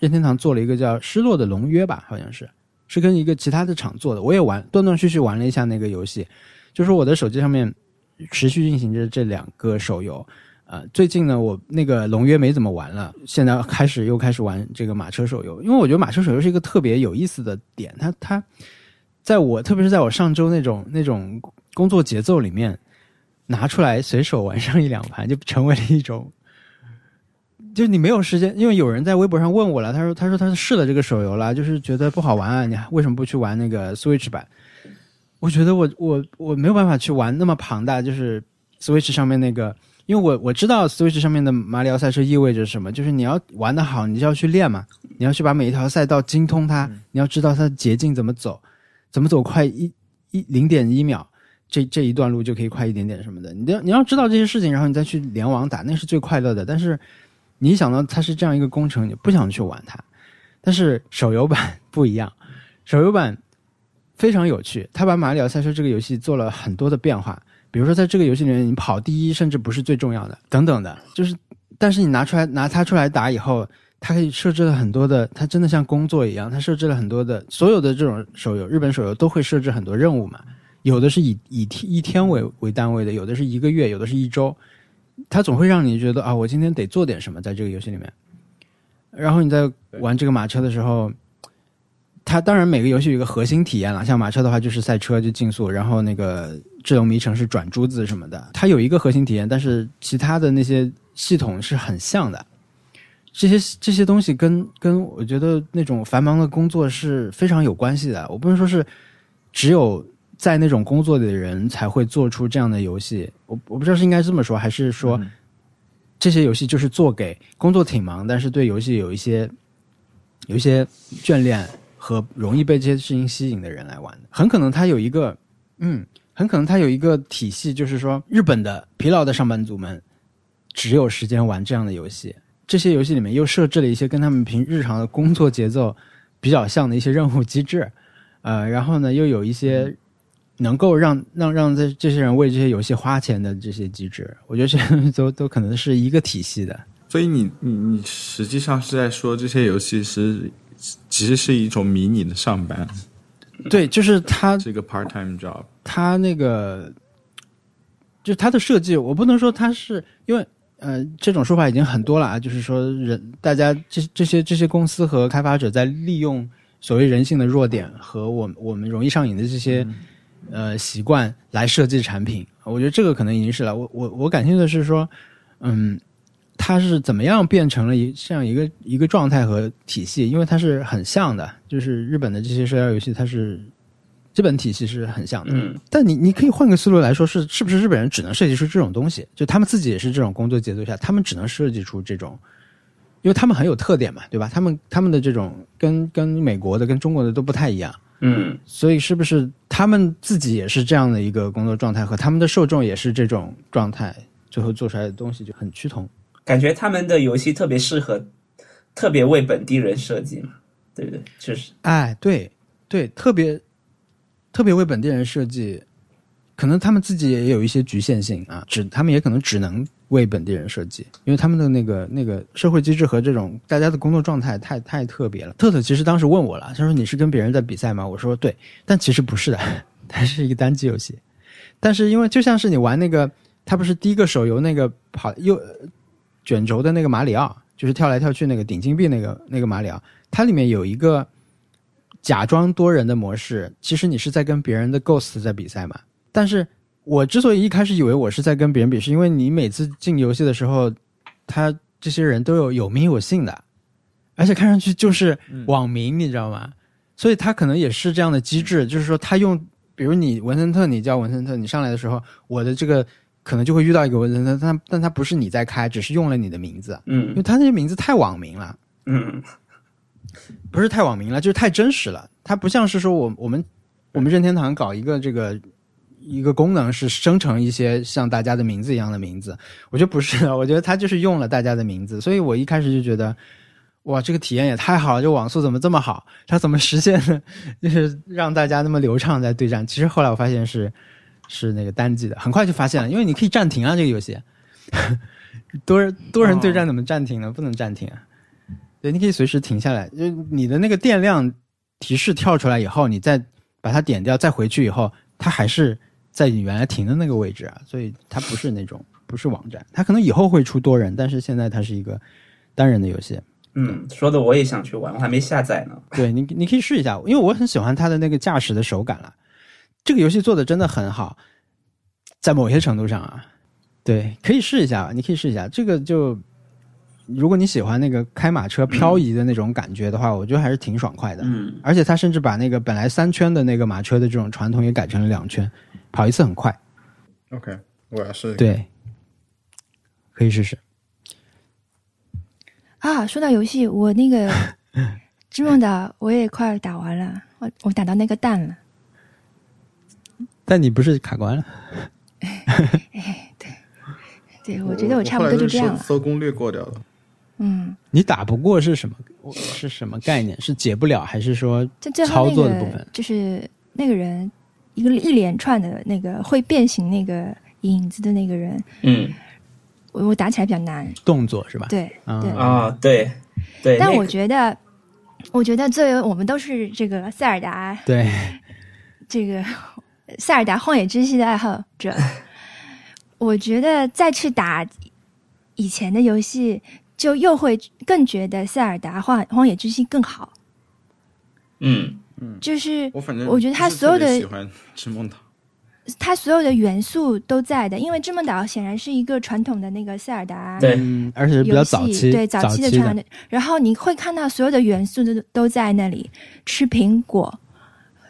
任天堂做了一个叫《失落的龙约》吧，好像是。是跟一个其他的厂做的，我也玩，断断续续玩了一下那个游戏，就是我的手机上面持续运行着这两个手游。呃，最近呢，我那个龙约没怎么玩了，现在开始又开始玩这个马车手游，因为我觉得马车手游是一个特别有意思的点，它它在我特别是在我上周那种那种工作节奏里面拿出来随手玩上一两盘，就成为了一种。就是你没有时间，因为有人在微博上问我了，他说他说他试了这个手游了，就是觉得不好玩啊，你为什么不去玩那个 Switch 版？我觉得我我我没有办法去玩那么庞大，就是 Switch 上面那个，因为我我知道 Switch 上面的马里奥赛车意味着什么，就是你要玩得好，你就要去练嘛，你要去把每一条赛道精通它，你要知道它的捷径怎么走，怎么走快一一零点一秒，这这一段路就可以快一点点什么的，你要你要知道这些事情，然后你再去联网打，那是最快乐的。但是你想到它是这样一个工程，你不想去玩它。但是手游版 (laughs) 不一样，手游版非常有趣，它把马里奥赛车这个游戏做了很多的变化。比如说，在这个游戏里面，你跑第一甚至不是最重要的，等等的，就是，但是你拿出来拿它出来打以后，它可以设置了很多的，它真的像工作一样，它设置了很多的，所有的这种手游，日本手游都会设置很多任务嘛，有的是以以一天为为单位的，有的是一个月，有的是一周，它总会让你觉得啊，我今天得做点什么在这个游戏里面。然后你在玩这个马车的时候，它当然每个游戏有一个核心体验了，像马车的话就是赛车就竞速，然后那个智龙迷城是转珠子什么的，它有一个核心体验，但是其他的那些系统是很像的。这些这些东西跟跟我觉得那种繁忙的工作是非常有关系的。我不能说是只有在那种工作的人才会做出这样的游戏，我我不知道是应该这么说，还是说、嗯。这些游戏就是做给工作挺忙，但是对游戏有一些有一些眷恋和容易被这些事情吸引的人来玩的。很可能他有一个，嗯，很可能他有一个体系，就是说日本的疲劳的上班族们只有时间玩这样的游戏，这些游戏里面又设置了一些跟他们平日常的工作节奏比较像的一些任务机制，呃，然后呢又有一些能够让让让这这些人为这些游戏花钱的这些机制，我觉得这些 (laughs) 都都可能是一个体系的。所以你你你实际上是在说这些游戏是其实是一种迷你的上班，对，就是它是一个 part time job。它那个就它的设计，我不能说它是因为呃这种说法已经很多了啊，就是说人大家这这些这些公司和开发者在利用所谓人性的弱点和我我们容易上瘾的这些、呃习惯来设计产品，我觉得这个可能已经是了。我我我感兴趣的是说，嗯。它是怎么样变成了一这样一个一个状态和体系？因为它是很像的，就是日本的这些社交游戏，它是基本体系是很像的。嗯，但你你可以换个思路来说，是是不是日本人只能设计出这种东西？就他们自己也是这种工作节奏下，他们只能设计出这种，因为他们很有特点嘛，对吧？他们他们的这种跟跟美国的、跟中国的都不太一样，嗯，所以是不是他们自己也是这样的一个工作状态，和他们的受众也是这种状态，最后做出来的东西就很趋同。感觉他们的游戏特别适合，特别为本地人设计嘛，对不对？确实，哎，对对，特别特别为本地人设计，可能他们自己也有一些局限性啊，只他们也可能只能为本地人设计，因为他们的那个那个社会机制和这种大家的工作状态太太特别了。特特其实当时问我了，他说你是跟别人在比赛吗？我说对，但其实不是的，(laughs) 它是一个单机游戏。但是因为就像是你玩那个，它不是第一个手游那个跑又卷轴的那个马里奥，就是跳来跳去那个顶金币那个那个马里奥，它里面有一个假装多人的模式，其实你是在跟别人的 Ghost 在比赛嘛。但是我之所以一开始以为我是在跟别人比，是因为你每次进游戏的时候，他这些人都有有名有姓的，而且看上去就是网名，你知道吗？所以他可能也是这样的机制，就是说他用，比如你文森特，你叫文森特，你上来的时候，我的这个可能就会遇到一个文森特，但但他不是你在开，只是用了你的名字，嗯因嗯为他那些名字太网名了。嗯不是太网名了，就是太真实了。他不像是说我我们我们任天堂搞一个这个一个功能是生成一些像大家的名字一样的名字，我觉得不是的，(laughs) 我觉得它就是用了大家的名字，所以我一开始就觉得。哇，这个体验也太好了！这网速怎么这么好？它怎么实现的？(laughs) 就是让大家那么流畅在对战。其实后来我发现是是那个单机的，很快就发现了，因为你可以暂停啊，这个游戏 (laughs) 多人多人对战怎么暂停呢？不能暂停啊。对，你可以随时停下来，就你的那个电量提示跳出来以后，你再把它点掉，再回去以后，它还是在你原来停的那个位置啊，所以它不是那种不是网站，它可能以后会出多人，但是现在它是一个单人的游戏。嗯，说的我也想去玩，我还没下载呢。对你，你可以试一下，因为我很喜欢它的那个驾驶的手感了。这个游戏做的真的很好，在某些程度上啊，对，可以试一下，你可以试一下。这个就，如果你喜欢那个开马车漂移的那种感觉的话，我觉得还是挺爽快的。嗯而且它甚至把那个本来三圈的那个马车的这种传统也改成了两圈，跑一次很快。OK，我要试。，对，可以试试。啊，说到游戏，我那个 (laughs) 织梦岛我也快打完了，我我打到那个蛋了。但你不是卡关了？(laughs) 对，对我觉得我差不多就这样了。搜攻略过掉了。嗯，你打不过是什么？是什么概念？是解不了，还是说操作的部分就是那个人一个一连串的那个会变形那个影子的那个人，嗯我我打起来比较难。动作是吧？对啊对，啊，对对，但我那个觉得，我觉得作为我们都是这个塞尔达对，这个塞尔达荒野之息的爱好者，我觉得再去打以前的游戏，就又会更觉得塞尔达荒荒野之息更好。嗯就是我反正我觉得他所有的喜欢织梦岛。(laughs) 它所有的元素都在的，因为织梦岛显然是一个传统的那个塞尔达对嗯，而且比较游戏，早期，对早期的传统的。然后你会看到所有的元素都都在那里，吃苹果、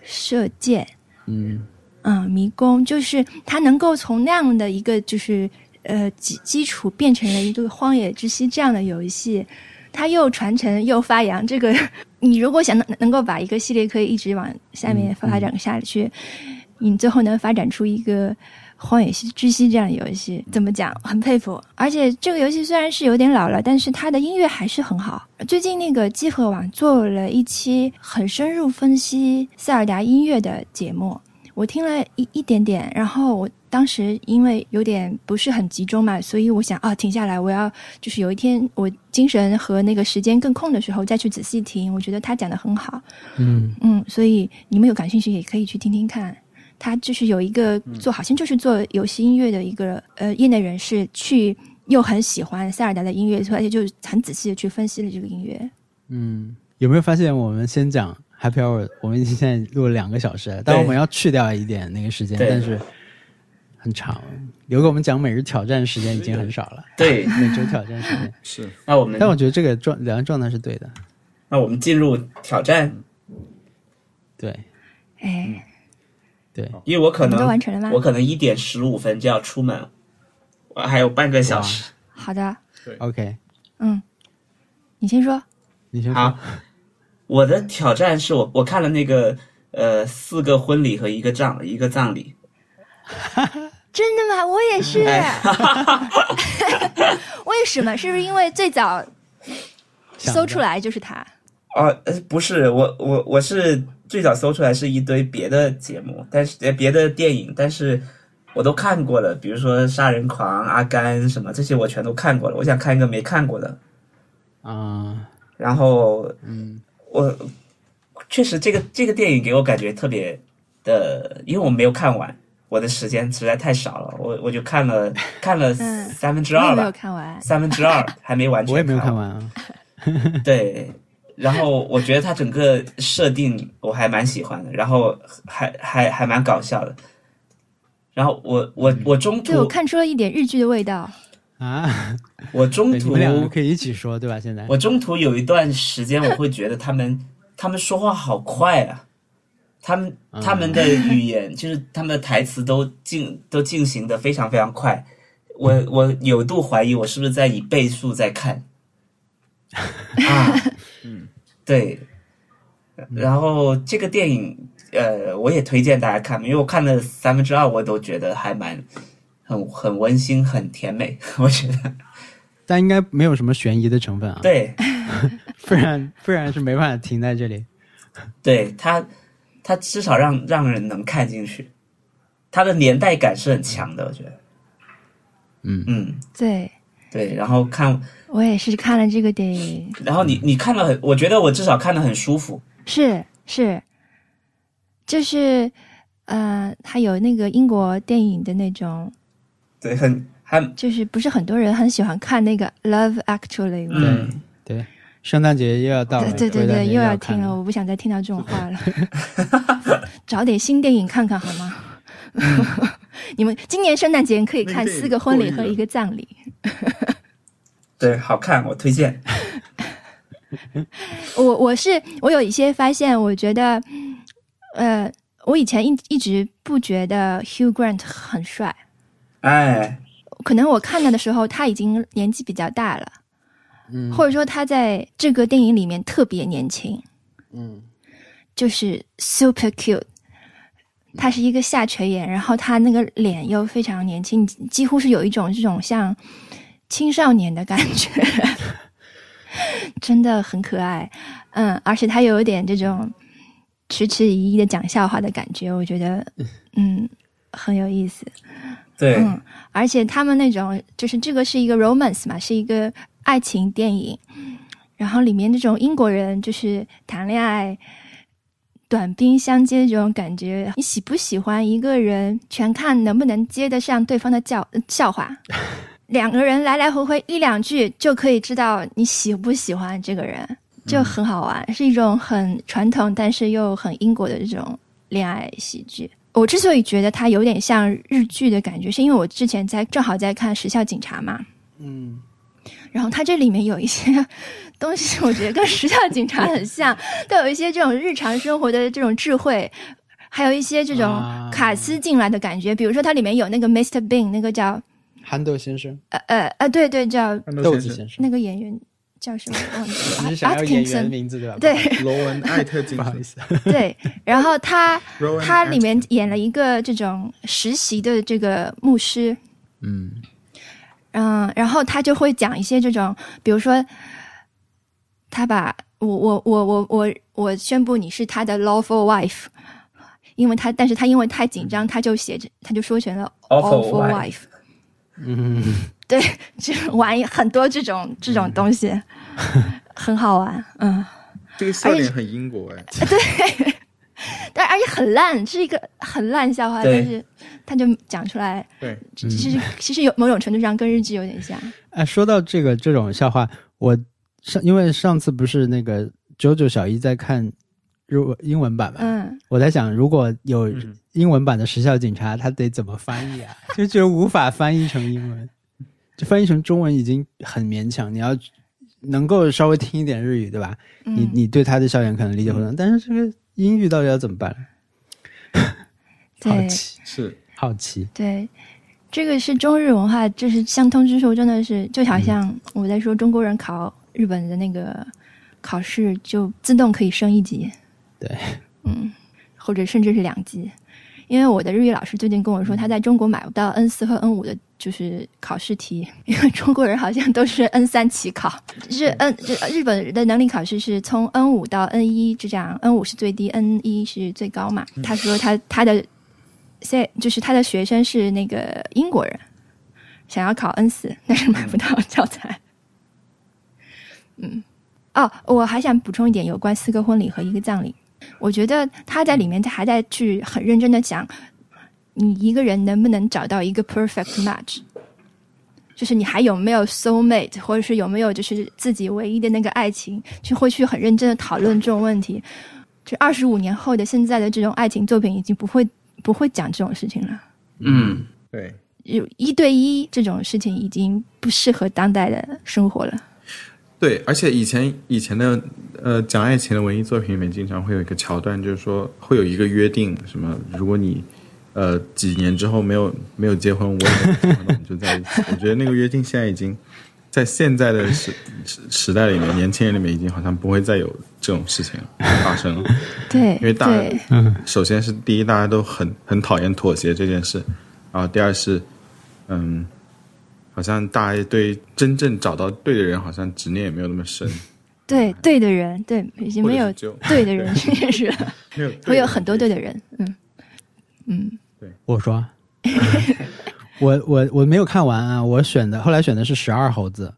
射箭，嗯，嗯，迷宫，就是它能够从那样的一个就是呃基基础变成了一个荒野之息这样的游戏，它又传承又发扬。这个你如果想能能够把一个系列可以一直往下面发展下去，你最后能发展出一个荒野之息》这样的游戏，怎么讲？很佩服。而且这个游戏虽然是有点老了，但是它的音乐还是很好。最近那个集合网做了一期很深入分析塞尔达音乐的节目，我听了一一点点，然后我当时因为有点不是很集中嘛，所以我想啊，停下来，我要就是有一天我精神和那个时间更空的时候再去仔细听。我觉得他讲的很好，嗯嗯，所以你们有感兴趣也可以去听听看。他就是有一个做，好像就是做游戏音乐的一个呃业内人士，去又很喜欢塞尔达的音乐，而且就很仔细的去分析了这个音乐。嗯，有没有发现我们先讲 Happy Hour，我们已经现在录了两个小时了，但我们要去掉一点那个时间，但是很长，留给我们讲每日挑战时间已经很少了，对，(laughs) 每周挑战时间。(laughs) 是。那我们但我觉得这个状两个状态是对的，那我们进入挑战，对哎，对，因为我可你们都能完成了吗我？可能一点十五分就要出门，我还有半个小时。好的，对。OK，嗯，你先说。你先说好，(laughs) 我的挑战是我我看了那个呃四个婚礼和一个葬一个葬礼，(laughs) 真的吗？我也是。哎 (laughs) 为什么？是不是因为最早搜出来就是他？哦，呃不是，我我我是最早搜出来是一堆别的节目，但是呃别的电影，但是我都看过了，比如说《杀人狂》《阿甘》什么这些我全都看过了。我想看一个没看过的，啊，然后嗯我确实这个这个电影给我感觉特别的，因为我没有看完，我的时间实在太少了，我我就看了看了嗯三分之我也没有二吧，看完。三分之二 (laughs) 还没完全，我也没有看。完啊，对，然后我觉得它整个设定我还蛮喜欢的，然后还还还蛮搞笑的。然后我我我中对，我途看出了一点日剧的味道。啊，我中途们两个可以一起说，对吧？现在？我中途有一段时间，我会觉得他们他们说话好快啊，他们他们的语言就是他们的台词都进都进行的非常非常快，我我有度怀疑我是不是在以倍速在看。啊，(laughs) 嗯，对，然后这个电影呃，我也推荐大家看，因为我看了三分之二，我都觉得还蛮很很温馨、很甜美，(laughs) 我觉得但应该没有什么悬疑的成分啊，对。(laughs) 不然不然是没办法停在这里。对他，他至少让让人能看进去，他的年代感是很强的，我觉得。嗯嗯，对对。然后看，我也是看了这个电影，然后你你看了很，我觉得我至少看的很舒服。是是，就是呃，他有那个英国电影的那种，对，很还就是不是很多人很喜欢看那个《Love Actually》吗？嗯对对，圣诞节又要到了，对对对又要听了，我不想再听到这种话了。(laughs) (laughs) 找点新电影看看好吗？(laughs) 你们今年圣诞节可以看四个婚礼和一个葬礼。对好看，我推荐。我我是我有一些发现，我觉得，呃，我以前一一直不觉得 Hugh Grant 很帅，哎，可能我看他的时候他已经年纪比较大了，嗯或者说他在这个电影里面特别年轻，嗯就是 super cute。他是一个下垂眼，然后他那个脸又非常年轻，几乎是有一种这种像青少年的感觉，(laughs) 真的很可爱。嗯，而且他有一点这种迟迟疑疑的讲笑话的感觉，我觉得 (laughs) 嗯很有意思。对，嗯，而且他们那种就是这个是一个 romance 嘛，是一个爱情电影，然后里面这种英国人就是谈恋爱。短兵相接这种感觉，你喜不喜欢一个人，全看能不能接得上对方的笑呃笑话。(laughs) 两个人来来回回一两句就可以知道你喜不喜欢这个人，就很好玩，是一种很传统但是又很英国的这种恋爱喜剧。我之所以觉得它有点像日剧的感觉，是因为我之前在正好在看《时效警察》嘛，嗯然后它这里面有一些 (laughs) 东西，我觉得跟《时效警察》很像，都有一些这种日常生活的这种智慧，还有一些这种啊卡斯进来的感觉。比如说，它里面有那个 Mr. Bean，那个叫憨豆先生、呃呃呃，对对，叫豆子先生，那个演员叫什么忘记了你是想要演员的名字对吧？对。罗文艾特金不好意思，对，然后他 (laughs) 他里面演了一个这种实习的这个牧师，嗯。嗯，然后他就会讲一些这种，比如说，他把我我我我我我宣布你是他的 lawful wife，因为他但是他因为太紧张，他就写着他就说成了 Awful wife，嗯，对，(laughs) 就玩很多这种这种东西，(laughs) 很好玩，嗯，这个笑点很英国哎，但而且很烂，是一个很烂笑话，对但是他就讲出来，对，其实其实有某种程度上跟日剧有点像，哎，说到这个这种笑话，我上因为上次不是那个九九小一在看日文英文版嘛，嗯，我在想，如果有嗯。英文版的时效警察，他得怎么翻译啊？(laughs) 就觉得无法翻译成英文，就翻译成中文已经很勉强。你要能够稍微听一点日语，对吧？你嗯你对他的笑点可能理解不能，但是这个英语到底要怎么办？好奇，是好奇。对，这个是中日文化，就是相通之处，真的是就好像我在说中国人考日本的那个考试，就自动可以升一级。对，嗯，或者甚至是两级。因为我的日语老师最近跟我说，他在中国买不到 N 四和 N 五的，就是考试题，因为中国人好像都是 N 三起考，是 N 这日本的能力考试是从 N 五到 N 一这样，N 五是最低，N 一是最高嘛。他说他他的现就是他的学生是那个英国人，想要考 N 四，但是买不到教材。嗯，哦，我还想补充一点有关四个婚礼和一个葬礼。我觉得他在里面他还在去很认真的讲，你一个人能不能找到一个 perfect match，就是你还有没有 soul mate，或者是有没有就是自己唯一的那个爱情，就会去很认真的讨论这种问题。就二十五年后的现在的这种爱情作品已经不会不会讲这种事情了，嗯，对，有一对一这种事情已经不适合当代的生活了。对，而且以前以前的呃讲爱情的文艺作品里面，经常会有一个桥段，就是说会有一个约定，什么如果你呃几年之后没有没有结婚，我也没有结婚，那我们就在一起。我觉得那个约定现在已经在现在的时时时代里面，年轻人里面已经好像不会再有这种事情发生了。(laughs) 对，因为大家，首先是第一，大家都很很讨厌妥协这件事，然后第二是，嗯，好像大家对真正找到对的人，好像执念也没有那么深，对对的人，对已经没有对的人这件事了，(laughs) 没有会有很多对的的人，嗯嗯。我说，(laughs) 我我我没有看完啊，我选的后来选的是十二猴子。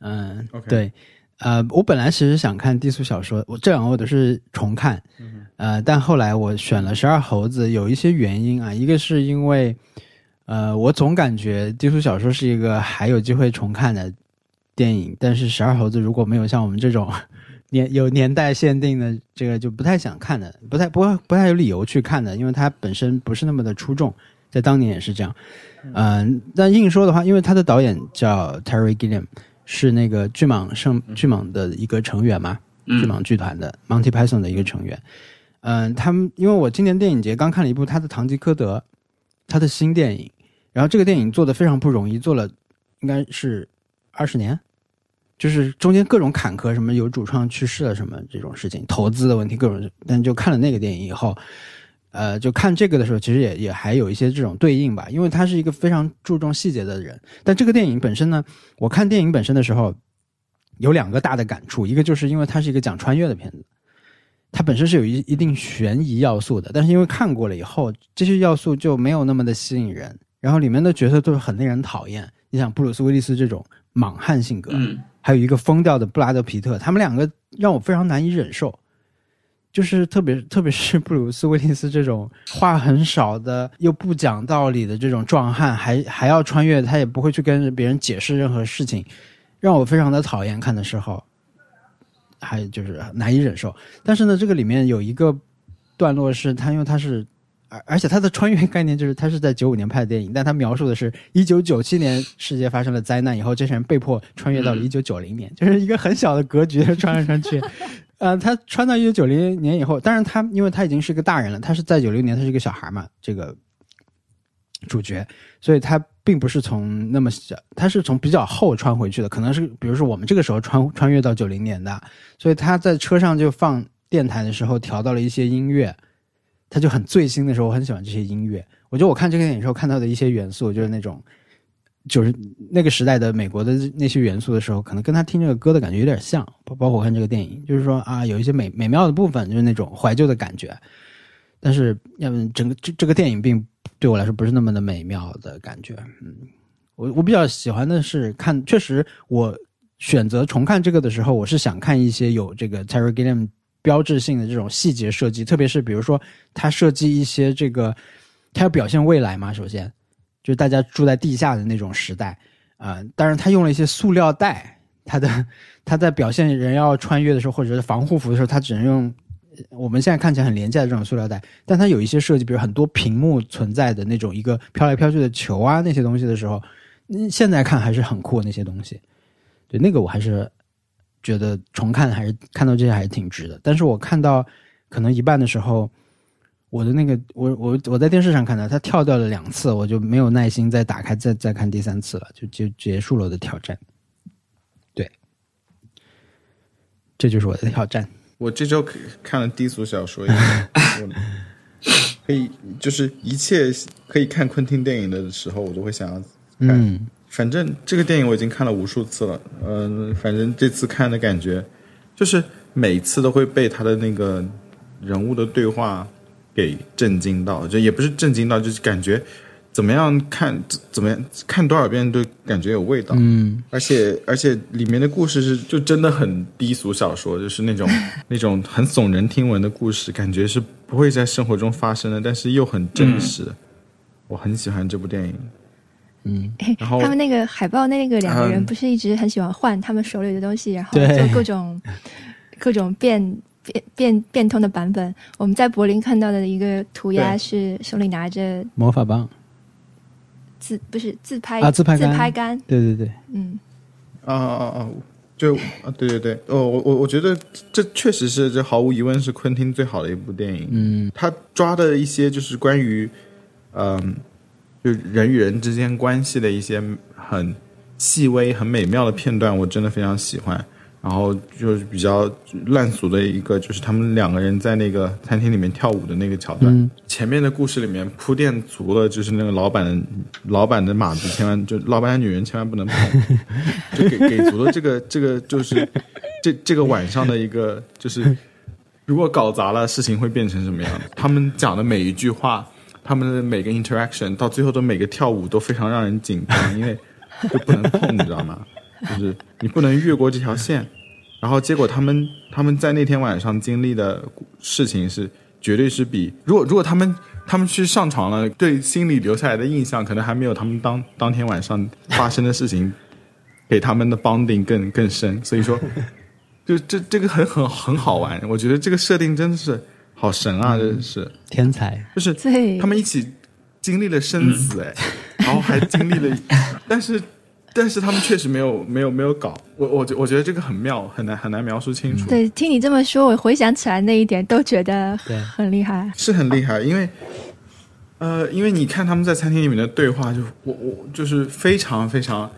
嗯对，呃，我本来其实想看低俗小说，我这两个我都是重看，呃，但后来我选了十二猴子，有一些原因啊，一个是因为，呃，我总感觉低俗小说是一个还有机会重看的电影，但是十二猴子如果没有像我们这种年有年代限定的，这个就不太想看的，不太不不太有理由去看的，因为它本身不是那么的出众，在当年也是这样。嗯、但硬说的话，因为他的导演叫 Terry Gilliam，是那个巨蟒圣巨蟒的一个成员嘛，嗯巨蟒剧团的 Monty Python 的一个成员。嗯、他们因为我今年电影节刚看了一部他的《堂吉诃德》，他的新电影，然后这个电影做的非常不容易，做了应该是二十年，就是中间各种坎坷，什么有主创去世了什么这种事情，投资的问题各种，但就看了那个电影以后，呃，就看这个的时候，其实也也还有一些这种对应吧，因为他是一个非常注重细节的人。但这个电影本身呢，我看电影本身的时候，有两个大的感触，一个就是因为它是一个讲穿越的片子，它本身是有一一定悬疑要素的，但是因为看过了以后，这些要素就没有那么的吸引人，然后里面的角色都是很令人讨厌。你想布鲁斯威利斯这种莽汉性格，嗯还有一个疯掉的布拉德皮特，他们两个让我非常难以忍受。就是特别特别是 (laughs) 布鲁斯威利斯这种话很少的又不讲道理的这种壮汉，还还要穿越，他也不会去跟别人解释任何事情，让我非常的讨厌。看的时候，还就是难以忍受。但是呢，这个里面有一个段落是他，因为他是。而而且他的穿越概念就是他是在九五年拍的电影，但他描述的是一九九七年世界发生了灾难以后，这些人被迫穿越到了嗯一九九零年，就是一个很小的格局穿来穿去。呃，他穿到一九九零年以后，当然他因为他已经是个大人了，他是在九六年他是一个小孩嘛，这个主角，所以他并不是从那么小，他是从比较后穿回去的，可能是比如说我们这个时候穿穿越到九零年的，所以他在车上就放电台的时候调到了一些音乐，他就很醉心的时候，我很喜欢这些音乐。我觉得我看这个电影时候看到的一些元素，就是那种就是那个时代的美国的那些元素的时候，可能跟他听这个歌的感觉有点像，包包括看这个电影，就是说啊，有一些美美妙的部分，就是那种怀旧的感觉。但是，要么整个这这个电影并对我来说不是那么的美妙的感觉。嗯，我我比较喜欢的是看，确实我选择重看这个的时候，我是想看一些有这个 Terry Gilliam 标志性的这种细节设计，特别是比如说他设计一些这个，他要表现未来嘛，首先就是大家住在地下的那种时代啊、当然他用了一些塑料袋，他的 (laughs) 他在表现人要穿越的时候，或者是防护服的时候，他只能用我们现在看起来很廉价的这种塑料袋，但它有一些设计，比如很多屏幕存在的那种一个飘来飘去的球啊那些东西的时候，嗯现在看还是很酷那些东西。对，那个我还是觉得重看还是看到这些还是挺值的。但是我看到可能一半的时候，我的那个我我我在电视上看到它跳掉了两次，我就没有耐心再打开再再看第三次了，就就结束了我的挑战。对，这就是我的挑战。我这周看了低俗小说，因为我可以就是一切可以看昆汀电影的时候，我都会想要看。嗯反正这个电影我已经看了无数次了，嗯、反正这次看的感觉就是每次都会被他的那个人物的对话给震惊到，就也不是震惊到，就是感觉怎么样看怎怎么样看多少遍都感觉有味道。嗯而且而且里面的故事是就真的很低俗小说，就是那种 (laughs) 那种很耸人听闻的故事，感觉是不会在生活中发生的，但是又很真实。我很喜欢这部电影。嗯，然后他们那个海报那个两个人嗯。不是一直很喜欢换他们手里的东西，然后对。做各种各种变变变变通的版本。我们在柏林看到的一个涂鸦是手里拿着魔法棒，自不是自拍啊自拍杆。自拍杆，对对对，嗯，啊啊啊！就啊，对对对，哦，我我我觉得这确实是这毫无疑问是昆汀最好的一部电影。嗯。他抓的一些就是关于，嗯、就人与人之间关系的一些很细微、很美妙的片段，我真的非常喜欢。然后就是比较烂俗的一个，就是他们两个人在那个餐厅里面跳舞的那个桥段。嗯前面的故事里面铺垫足了，就是那个老板的老板的马子千万就老板的女人千万不能碰，(laughs) 就给给足了这个这个就是这这个晚上的一个就是，如果搞砸了，事情会变成什么样？他们讲的每一句话，他们的每个 interaction，到最后的每个跳舞都非常让人紧张，因为 (laughs) 就不能碰，你知道吗？就是你不能越过这条线。然后结果他们他们在那天晚上经历的事情是，绝对是比如果如果他们他们去上床了，对心里留下来的印象可能还没有他们当当天晚上发生的事情给他们的 bonding 更更深。所以说，(laughs) 就这这个很很很好玩，我觉得这个设定真的是好神啊！真的是，天才，就是对他们一起经历了生死，哎、然后还经历了，(laughs) 但是但是他们确实没有没有没有搞，我我觉我觉得这个很妙，很难很难描述清楚。对，听你这么说，我回想起来那一点都觉得很厉害。是很厉害，因为，呃，因为你看他们在餐厅里面的对话就，我我就是非常非常，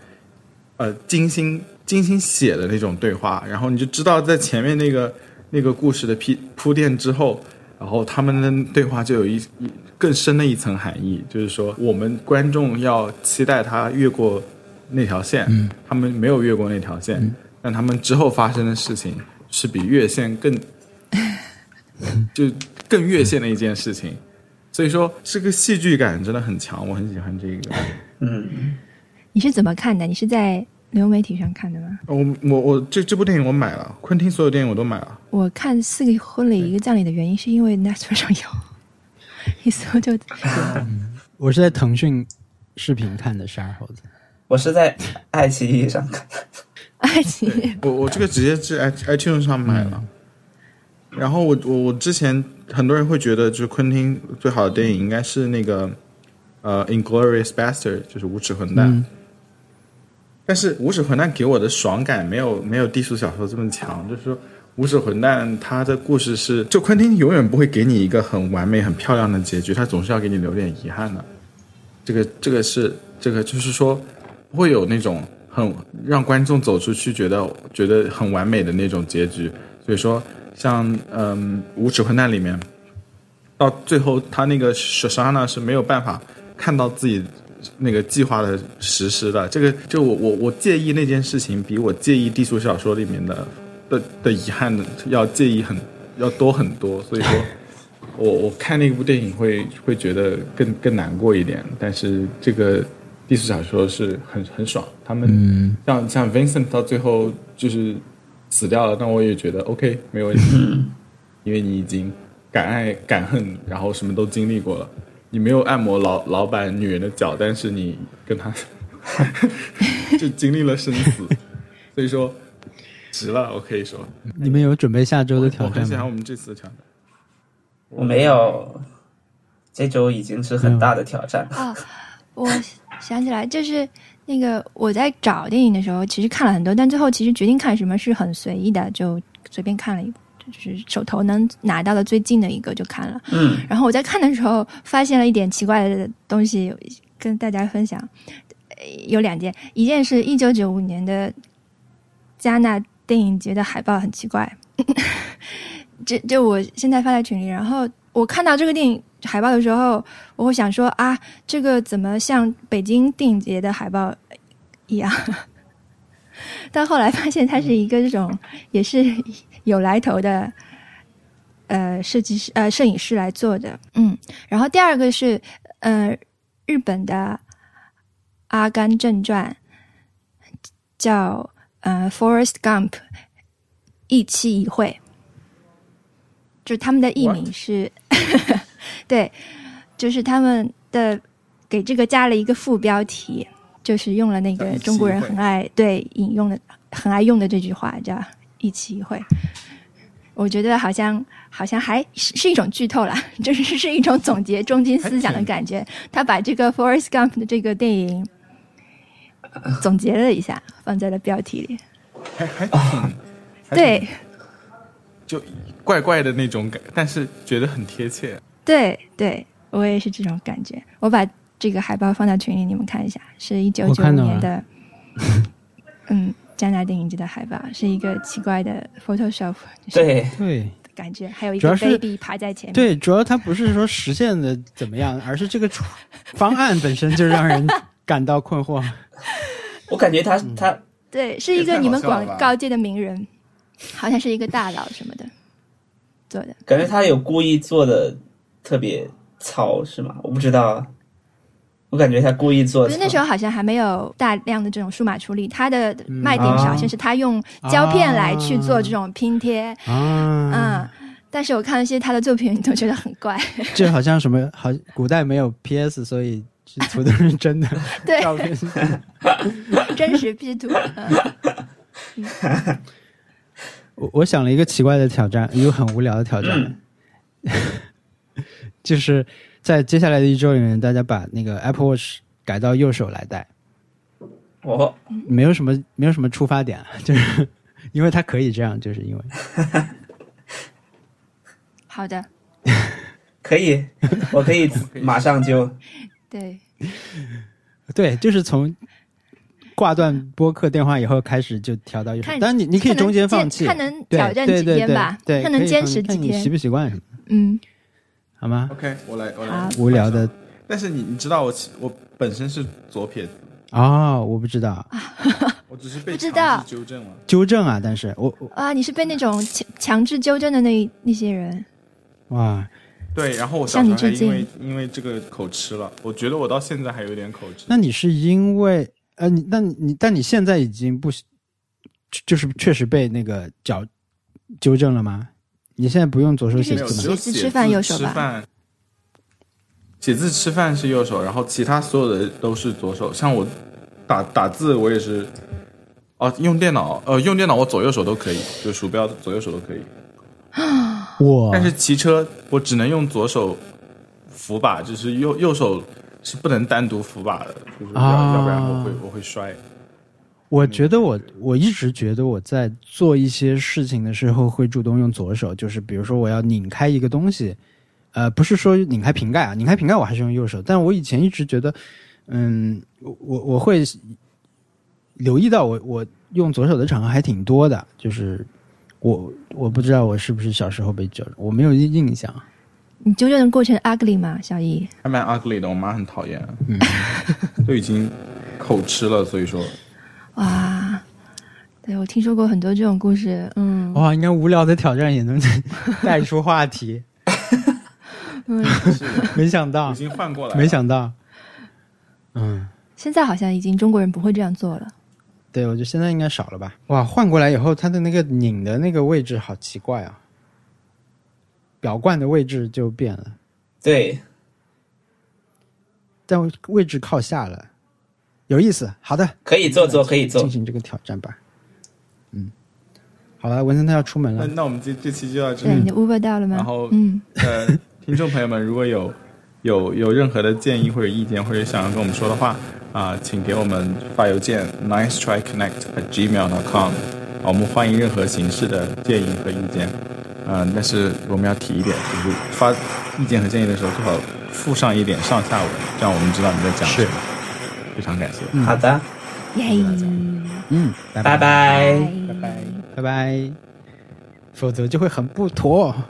呃，精心精心写的那种对话，然后你就知道在前面那个那个故事的铺铺垫之后，然后他们的对话就有一一更深的一层含义，就是说我们观众要期待他越过那条线，他们没有越过那条线，但他们之后发生的事情是比越线更。(laughs) 就更越线的一件事情，所以说这个戏剧感真的很强，我很喜欢这个。嗯，你是怎么看的？你是在流媒体上看的吗？我我我这这部电影我买了，昆汀所有电影我都买了。我看《四个婚礼一个葬礼》的原因是因为 Netflix 上有，(laughs) 一搜就 (laughs) 我是在腾讯视频看的《十二猴子》。我是在爱奇艺上看的。爱奇艺。我我这个直接是 i iTunes 上买了。然后我我我之前很多人会觉得，就是昆汀最好的电影应该是那个呃《Inglorious Bastard》，就是无耻混蛋。但是无耻混蛋给我的爽感没有没有低俗小说这么强，就是说无耻混蛋它的故事是，就昆汀永远不会给你一个很完美、很漂亮的结局，他总是要给你留点遗憾的。这个这个是这个就是说会有那种很让观众走出去觉得觉得很完美的那种结局。所以说，像嗯《无耻混蛋》里面，到最后他那个莎莎娜是没有办法看到自己那个计划的实施的。这个就我我我介意那件事情，比我介意低俗小说里面的的的遗憾要介意很要多很多。所以说。(laughs) 我我看那部电影会会觉得更更难过一点，但是这个低俗小说是很很爽。他们像像 Vincent 到最后就是死掉了，但我也觉得 OK 没有问题，(laughs) 因为你已经敢爱敢恨，然后什么都经历过了。你没有按摩老老板女人的脚，但是你跟他 (laughs) 就经历了生死，(laughs) 所以说值了。我可以说，你们有准备下周的挑战我很？喜欢我们这次的挑战。我没有，这周已经是很大的挑战。哦，我想起来，就是那个我在找电影的时候，其实看了很多，但最后其实决定看什么是很随意的，就随便看了一部，就是手头能拿到的最近的一个就看了。嗯，然后我在看的时候发现了一点奇怪的东西，跟大家分享。呃有两件，一件是一九九五年的加纳电影节的海报很奇怪，(laughs) 这就我现在发在群里，然后我看到这个电影海报的时候，我会想说啊，这个怎么像北京电影节的海报一样？(laughs) 但后来发现它是一个这种也是有来头的。呃，设计师呃，摄影师来做的，嗯，然后第二个是呃，日本的《阿甘正传》，叫呃《Forest Gump》，一期一会，就是他们的译名是，(laughs) 对，就是他们的给这个加了一个副标题，就是用了那个中国人很爱对引用的很爱用的这句话，叫“一期一会”。我觉得好像好像还是是一种剧透啦，(laughs) 就是是一种总结中心思想的感觉。他把这个 Forest Gump 的这个电影总结了一下，放在了标题里。还还挺还对就怪怪的那种感，但是觉得很贴切。对对，我也是这种感觉。我把这个海报放到群里，你们看一下，是一九九五年的，(laughs) 嗯，加拿大电影节的海报，是一个奇怪的 Photoshop 就是对，对感觉，还有一个 baby 爬在前面。对，主要它不是说实现的怎么样，而是这个方案本身就让人感到困惑。(laughs) 我感觉他嗯他对，是一个你们广告界的名人，好像是一个大佬什么的做的。感觉他有故意做的特别糙，是吗？我不知道，我感觉他故意做糙。可是那时候好像还没有大量的这种数码处理，它的卖点好像是他用胶片来去做这种拼贴，啊，嗯。但是我看了一些他的作品，都觉得很怪。这好像什么好，古代没有 PS，所以这图都是真的 (laughs) 对，照片。真实 P 图。嗯我我想了一个奇怪的挑战，一个很无聊的挑战，(laughs) 就是在接下来的一周里面，大家把那个 Apple Watch 改到右手来戴，哦，没有什么没有什么出发点，(laughs) 就是因为它可以这样，就是因为。(laughs) 好的，可以，我可以 (laughs) 马上就。对，对，就是从挂断播客电话以后开始就调到右手看，但你你可以中间放弃，看能对挑战几对对对天吧，对，看能坚持几天。不习惯什么，嗯，好吗？OK，我来我来。无聊的但是你你知道我我本身是左撇子，哦，我不知道 (laughs) 我只是被不知道强制纠正了。纠正啊，但是我我啊，你是被那种强强制纠正的那那些人，哇，对，然后我小时候还向你致敬因为因为这个口吃了，我觉得我到现在还有点口吃。那你是因为呃，你那你但你现在已经不就是确实被那个矫纠正了吗？你现在不用左手写，字吗？写写字吃饭右手吧吃饭写字吃饭是右手，然后其他所有的都是左手。像我打打字，我也是，哦，用电脑，呃，用电脑我左右手都可以，就鼠标左右手都可以。哇，但是骑车我只能用左手扶把，就是右右手是不能单独扶把的，就是要、啊要不然我会我会摔。我觉得我我一直觉得我在做一些事情的时候会主动用左手，就是比如说我要拧开一个东西，呃，不是说拧开瓶盖啊，拧开瓶盖我还是用右手，但我以前一直觉得，嗯，我我我会留意到我我用左手的场合还挺多的，就是我我不知道我是不是小时候被纠正，我没有印印象。你纠正的过程 ugly 吗，小易？还蛮 ugly 的，我妈很讨厌，嗯，(laughs) 都已经口吃了，所以说哇，对我听说过很多这种故事，嗯，哇，应该无聊的挑战也能 (laughs) 带出话题，(laughs) 嗯，(laughs) 没想到已，经换过来了，没想到，嗯，现在好像已经中国人不会这样做了。对，我觉得现在应该少了吧。哇，换过来以后，它的那个拧的那个位置好奇怪啊，表冠的位置就变了，对，但位置靠下了，有意思。好的，可以做做，可以做进。行这个挑战吧。嗯，好了，文森特要出门了，那那我们这这期就到这对，里你。的 Uber 到了吗？然后嗯，呃，听众朋友们，如果有有有任何的建议或者意见，或者想要跟我们说的话啊、请给我们发邮件 nice try connect at gmail dot com，啊，我们欢迎任何形式的建议和意见。嗯、但是我们要提一点，就是发意见和建议的时候，最好附上一点上下文，这样我们知道你在讲什么。非常感谢。好的，嗯，拜拜。拜拜。拜拜。否则就会很不妥。(laughs)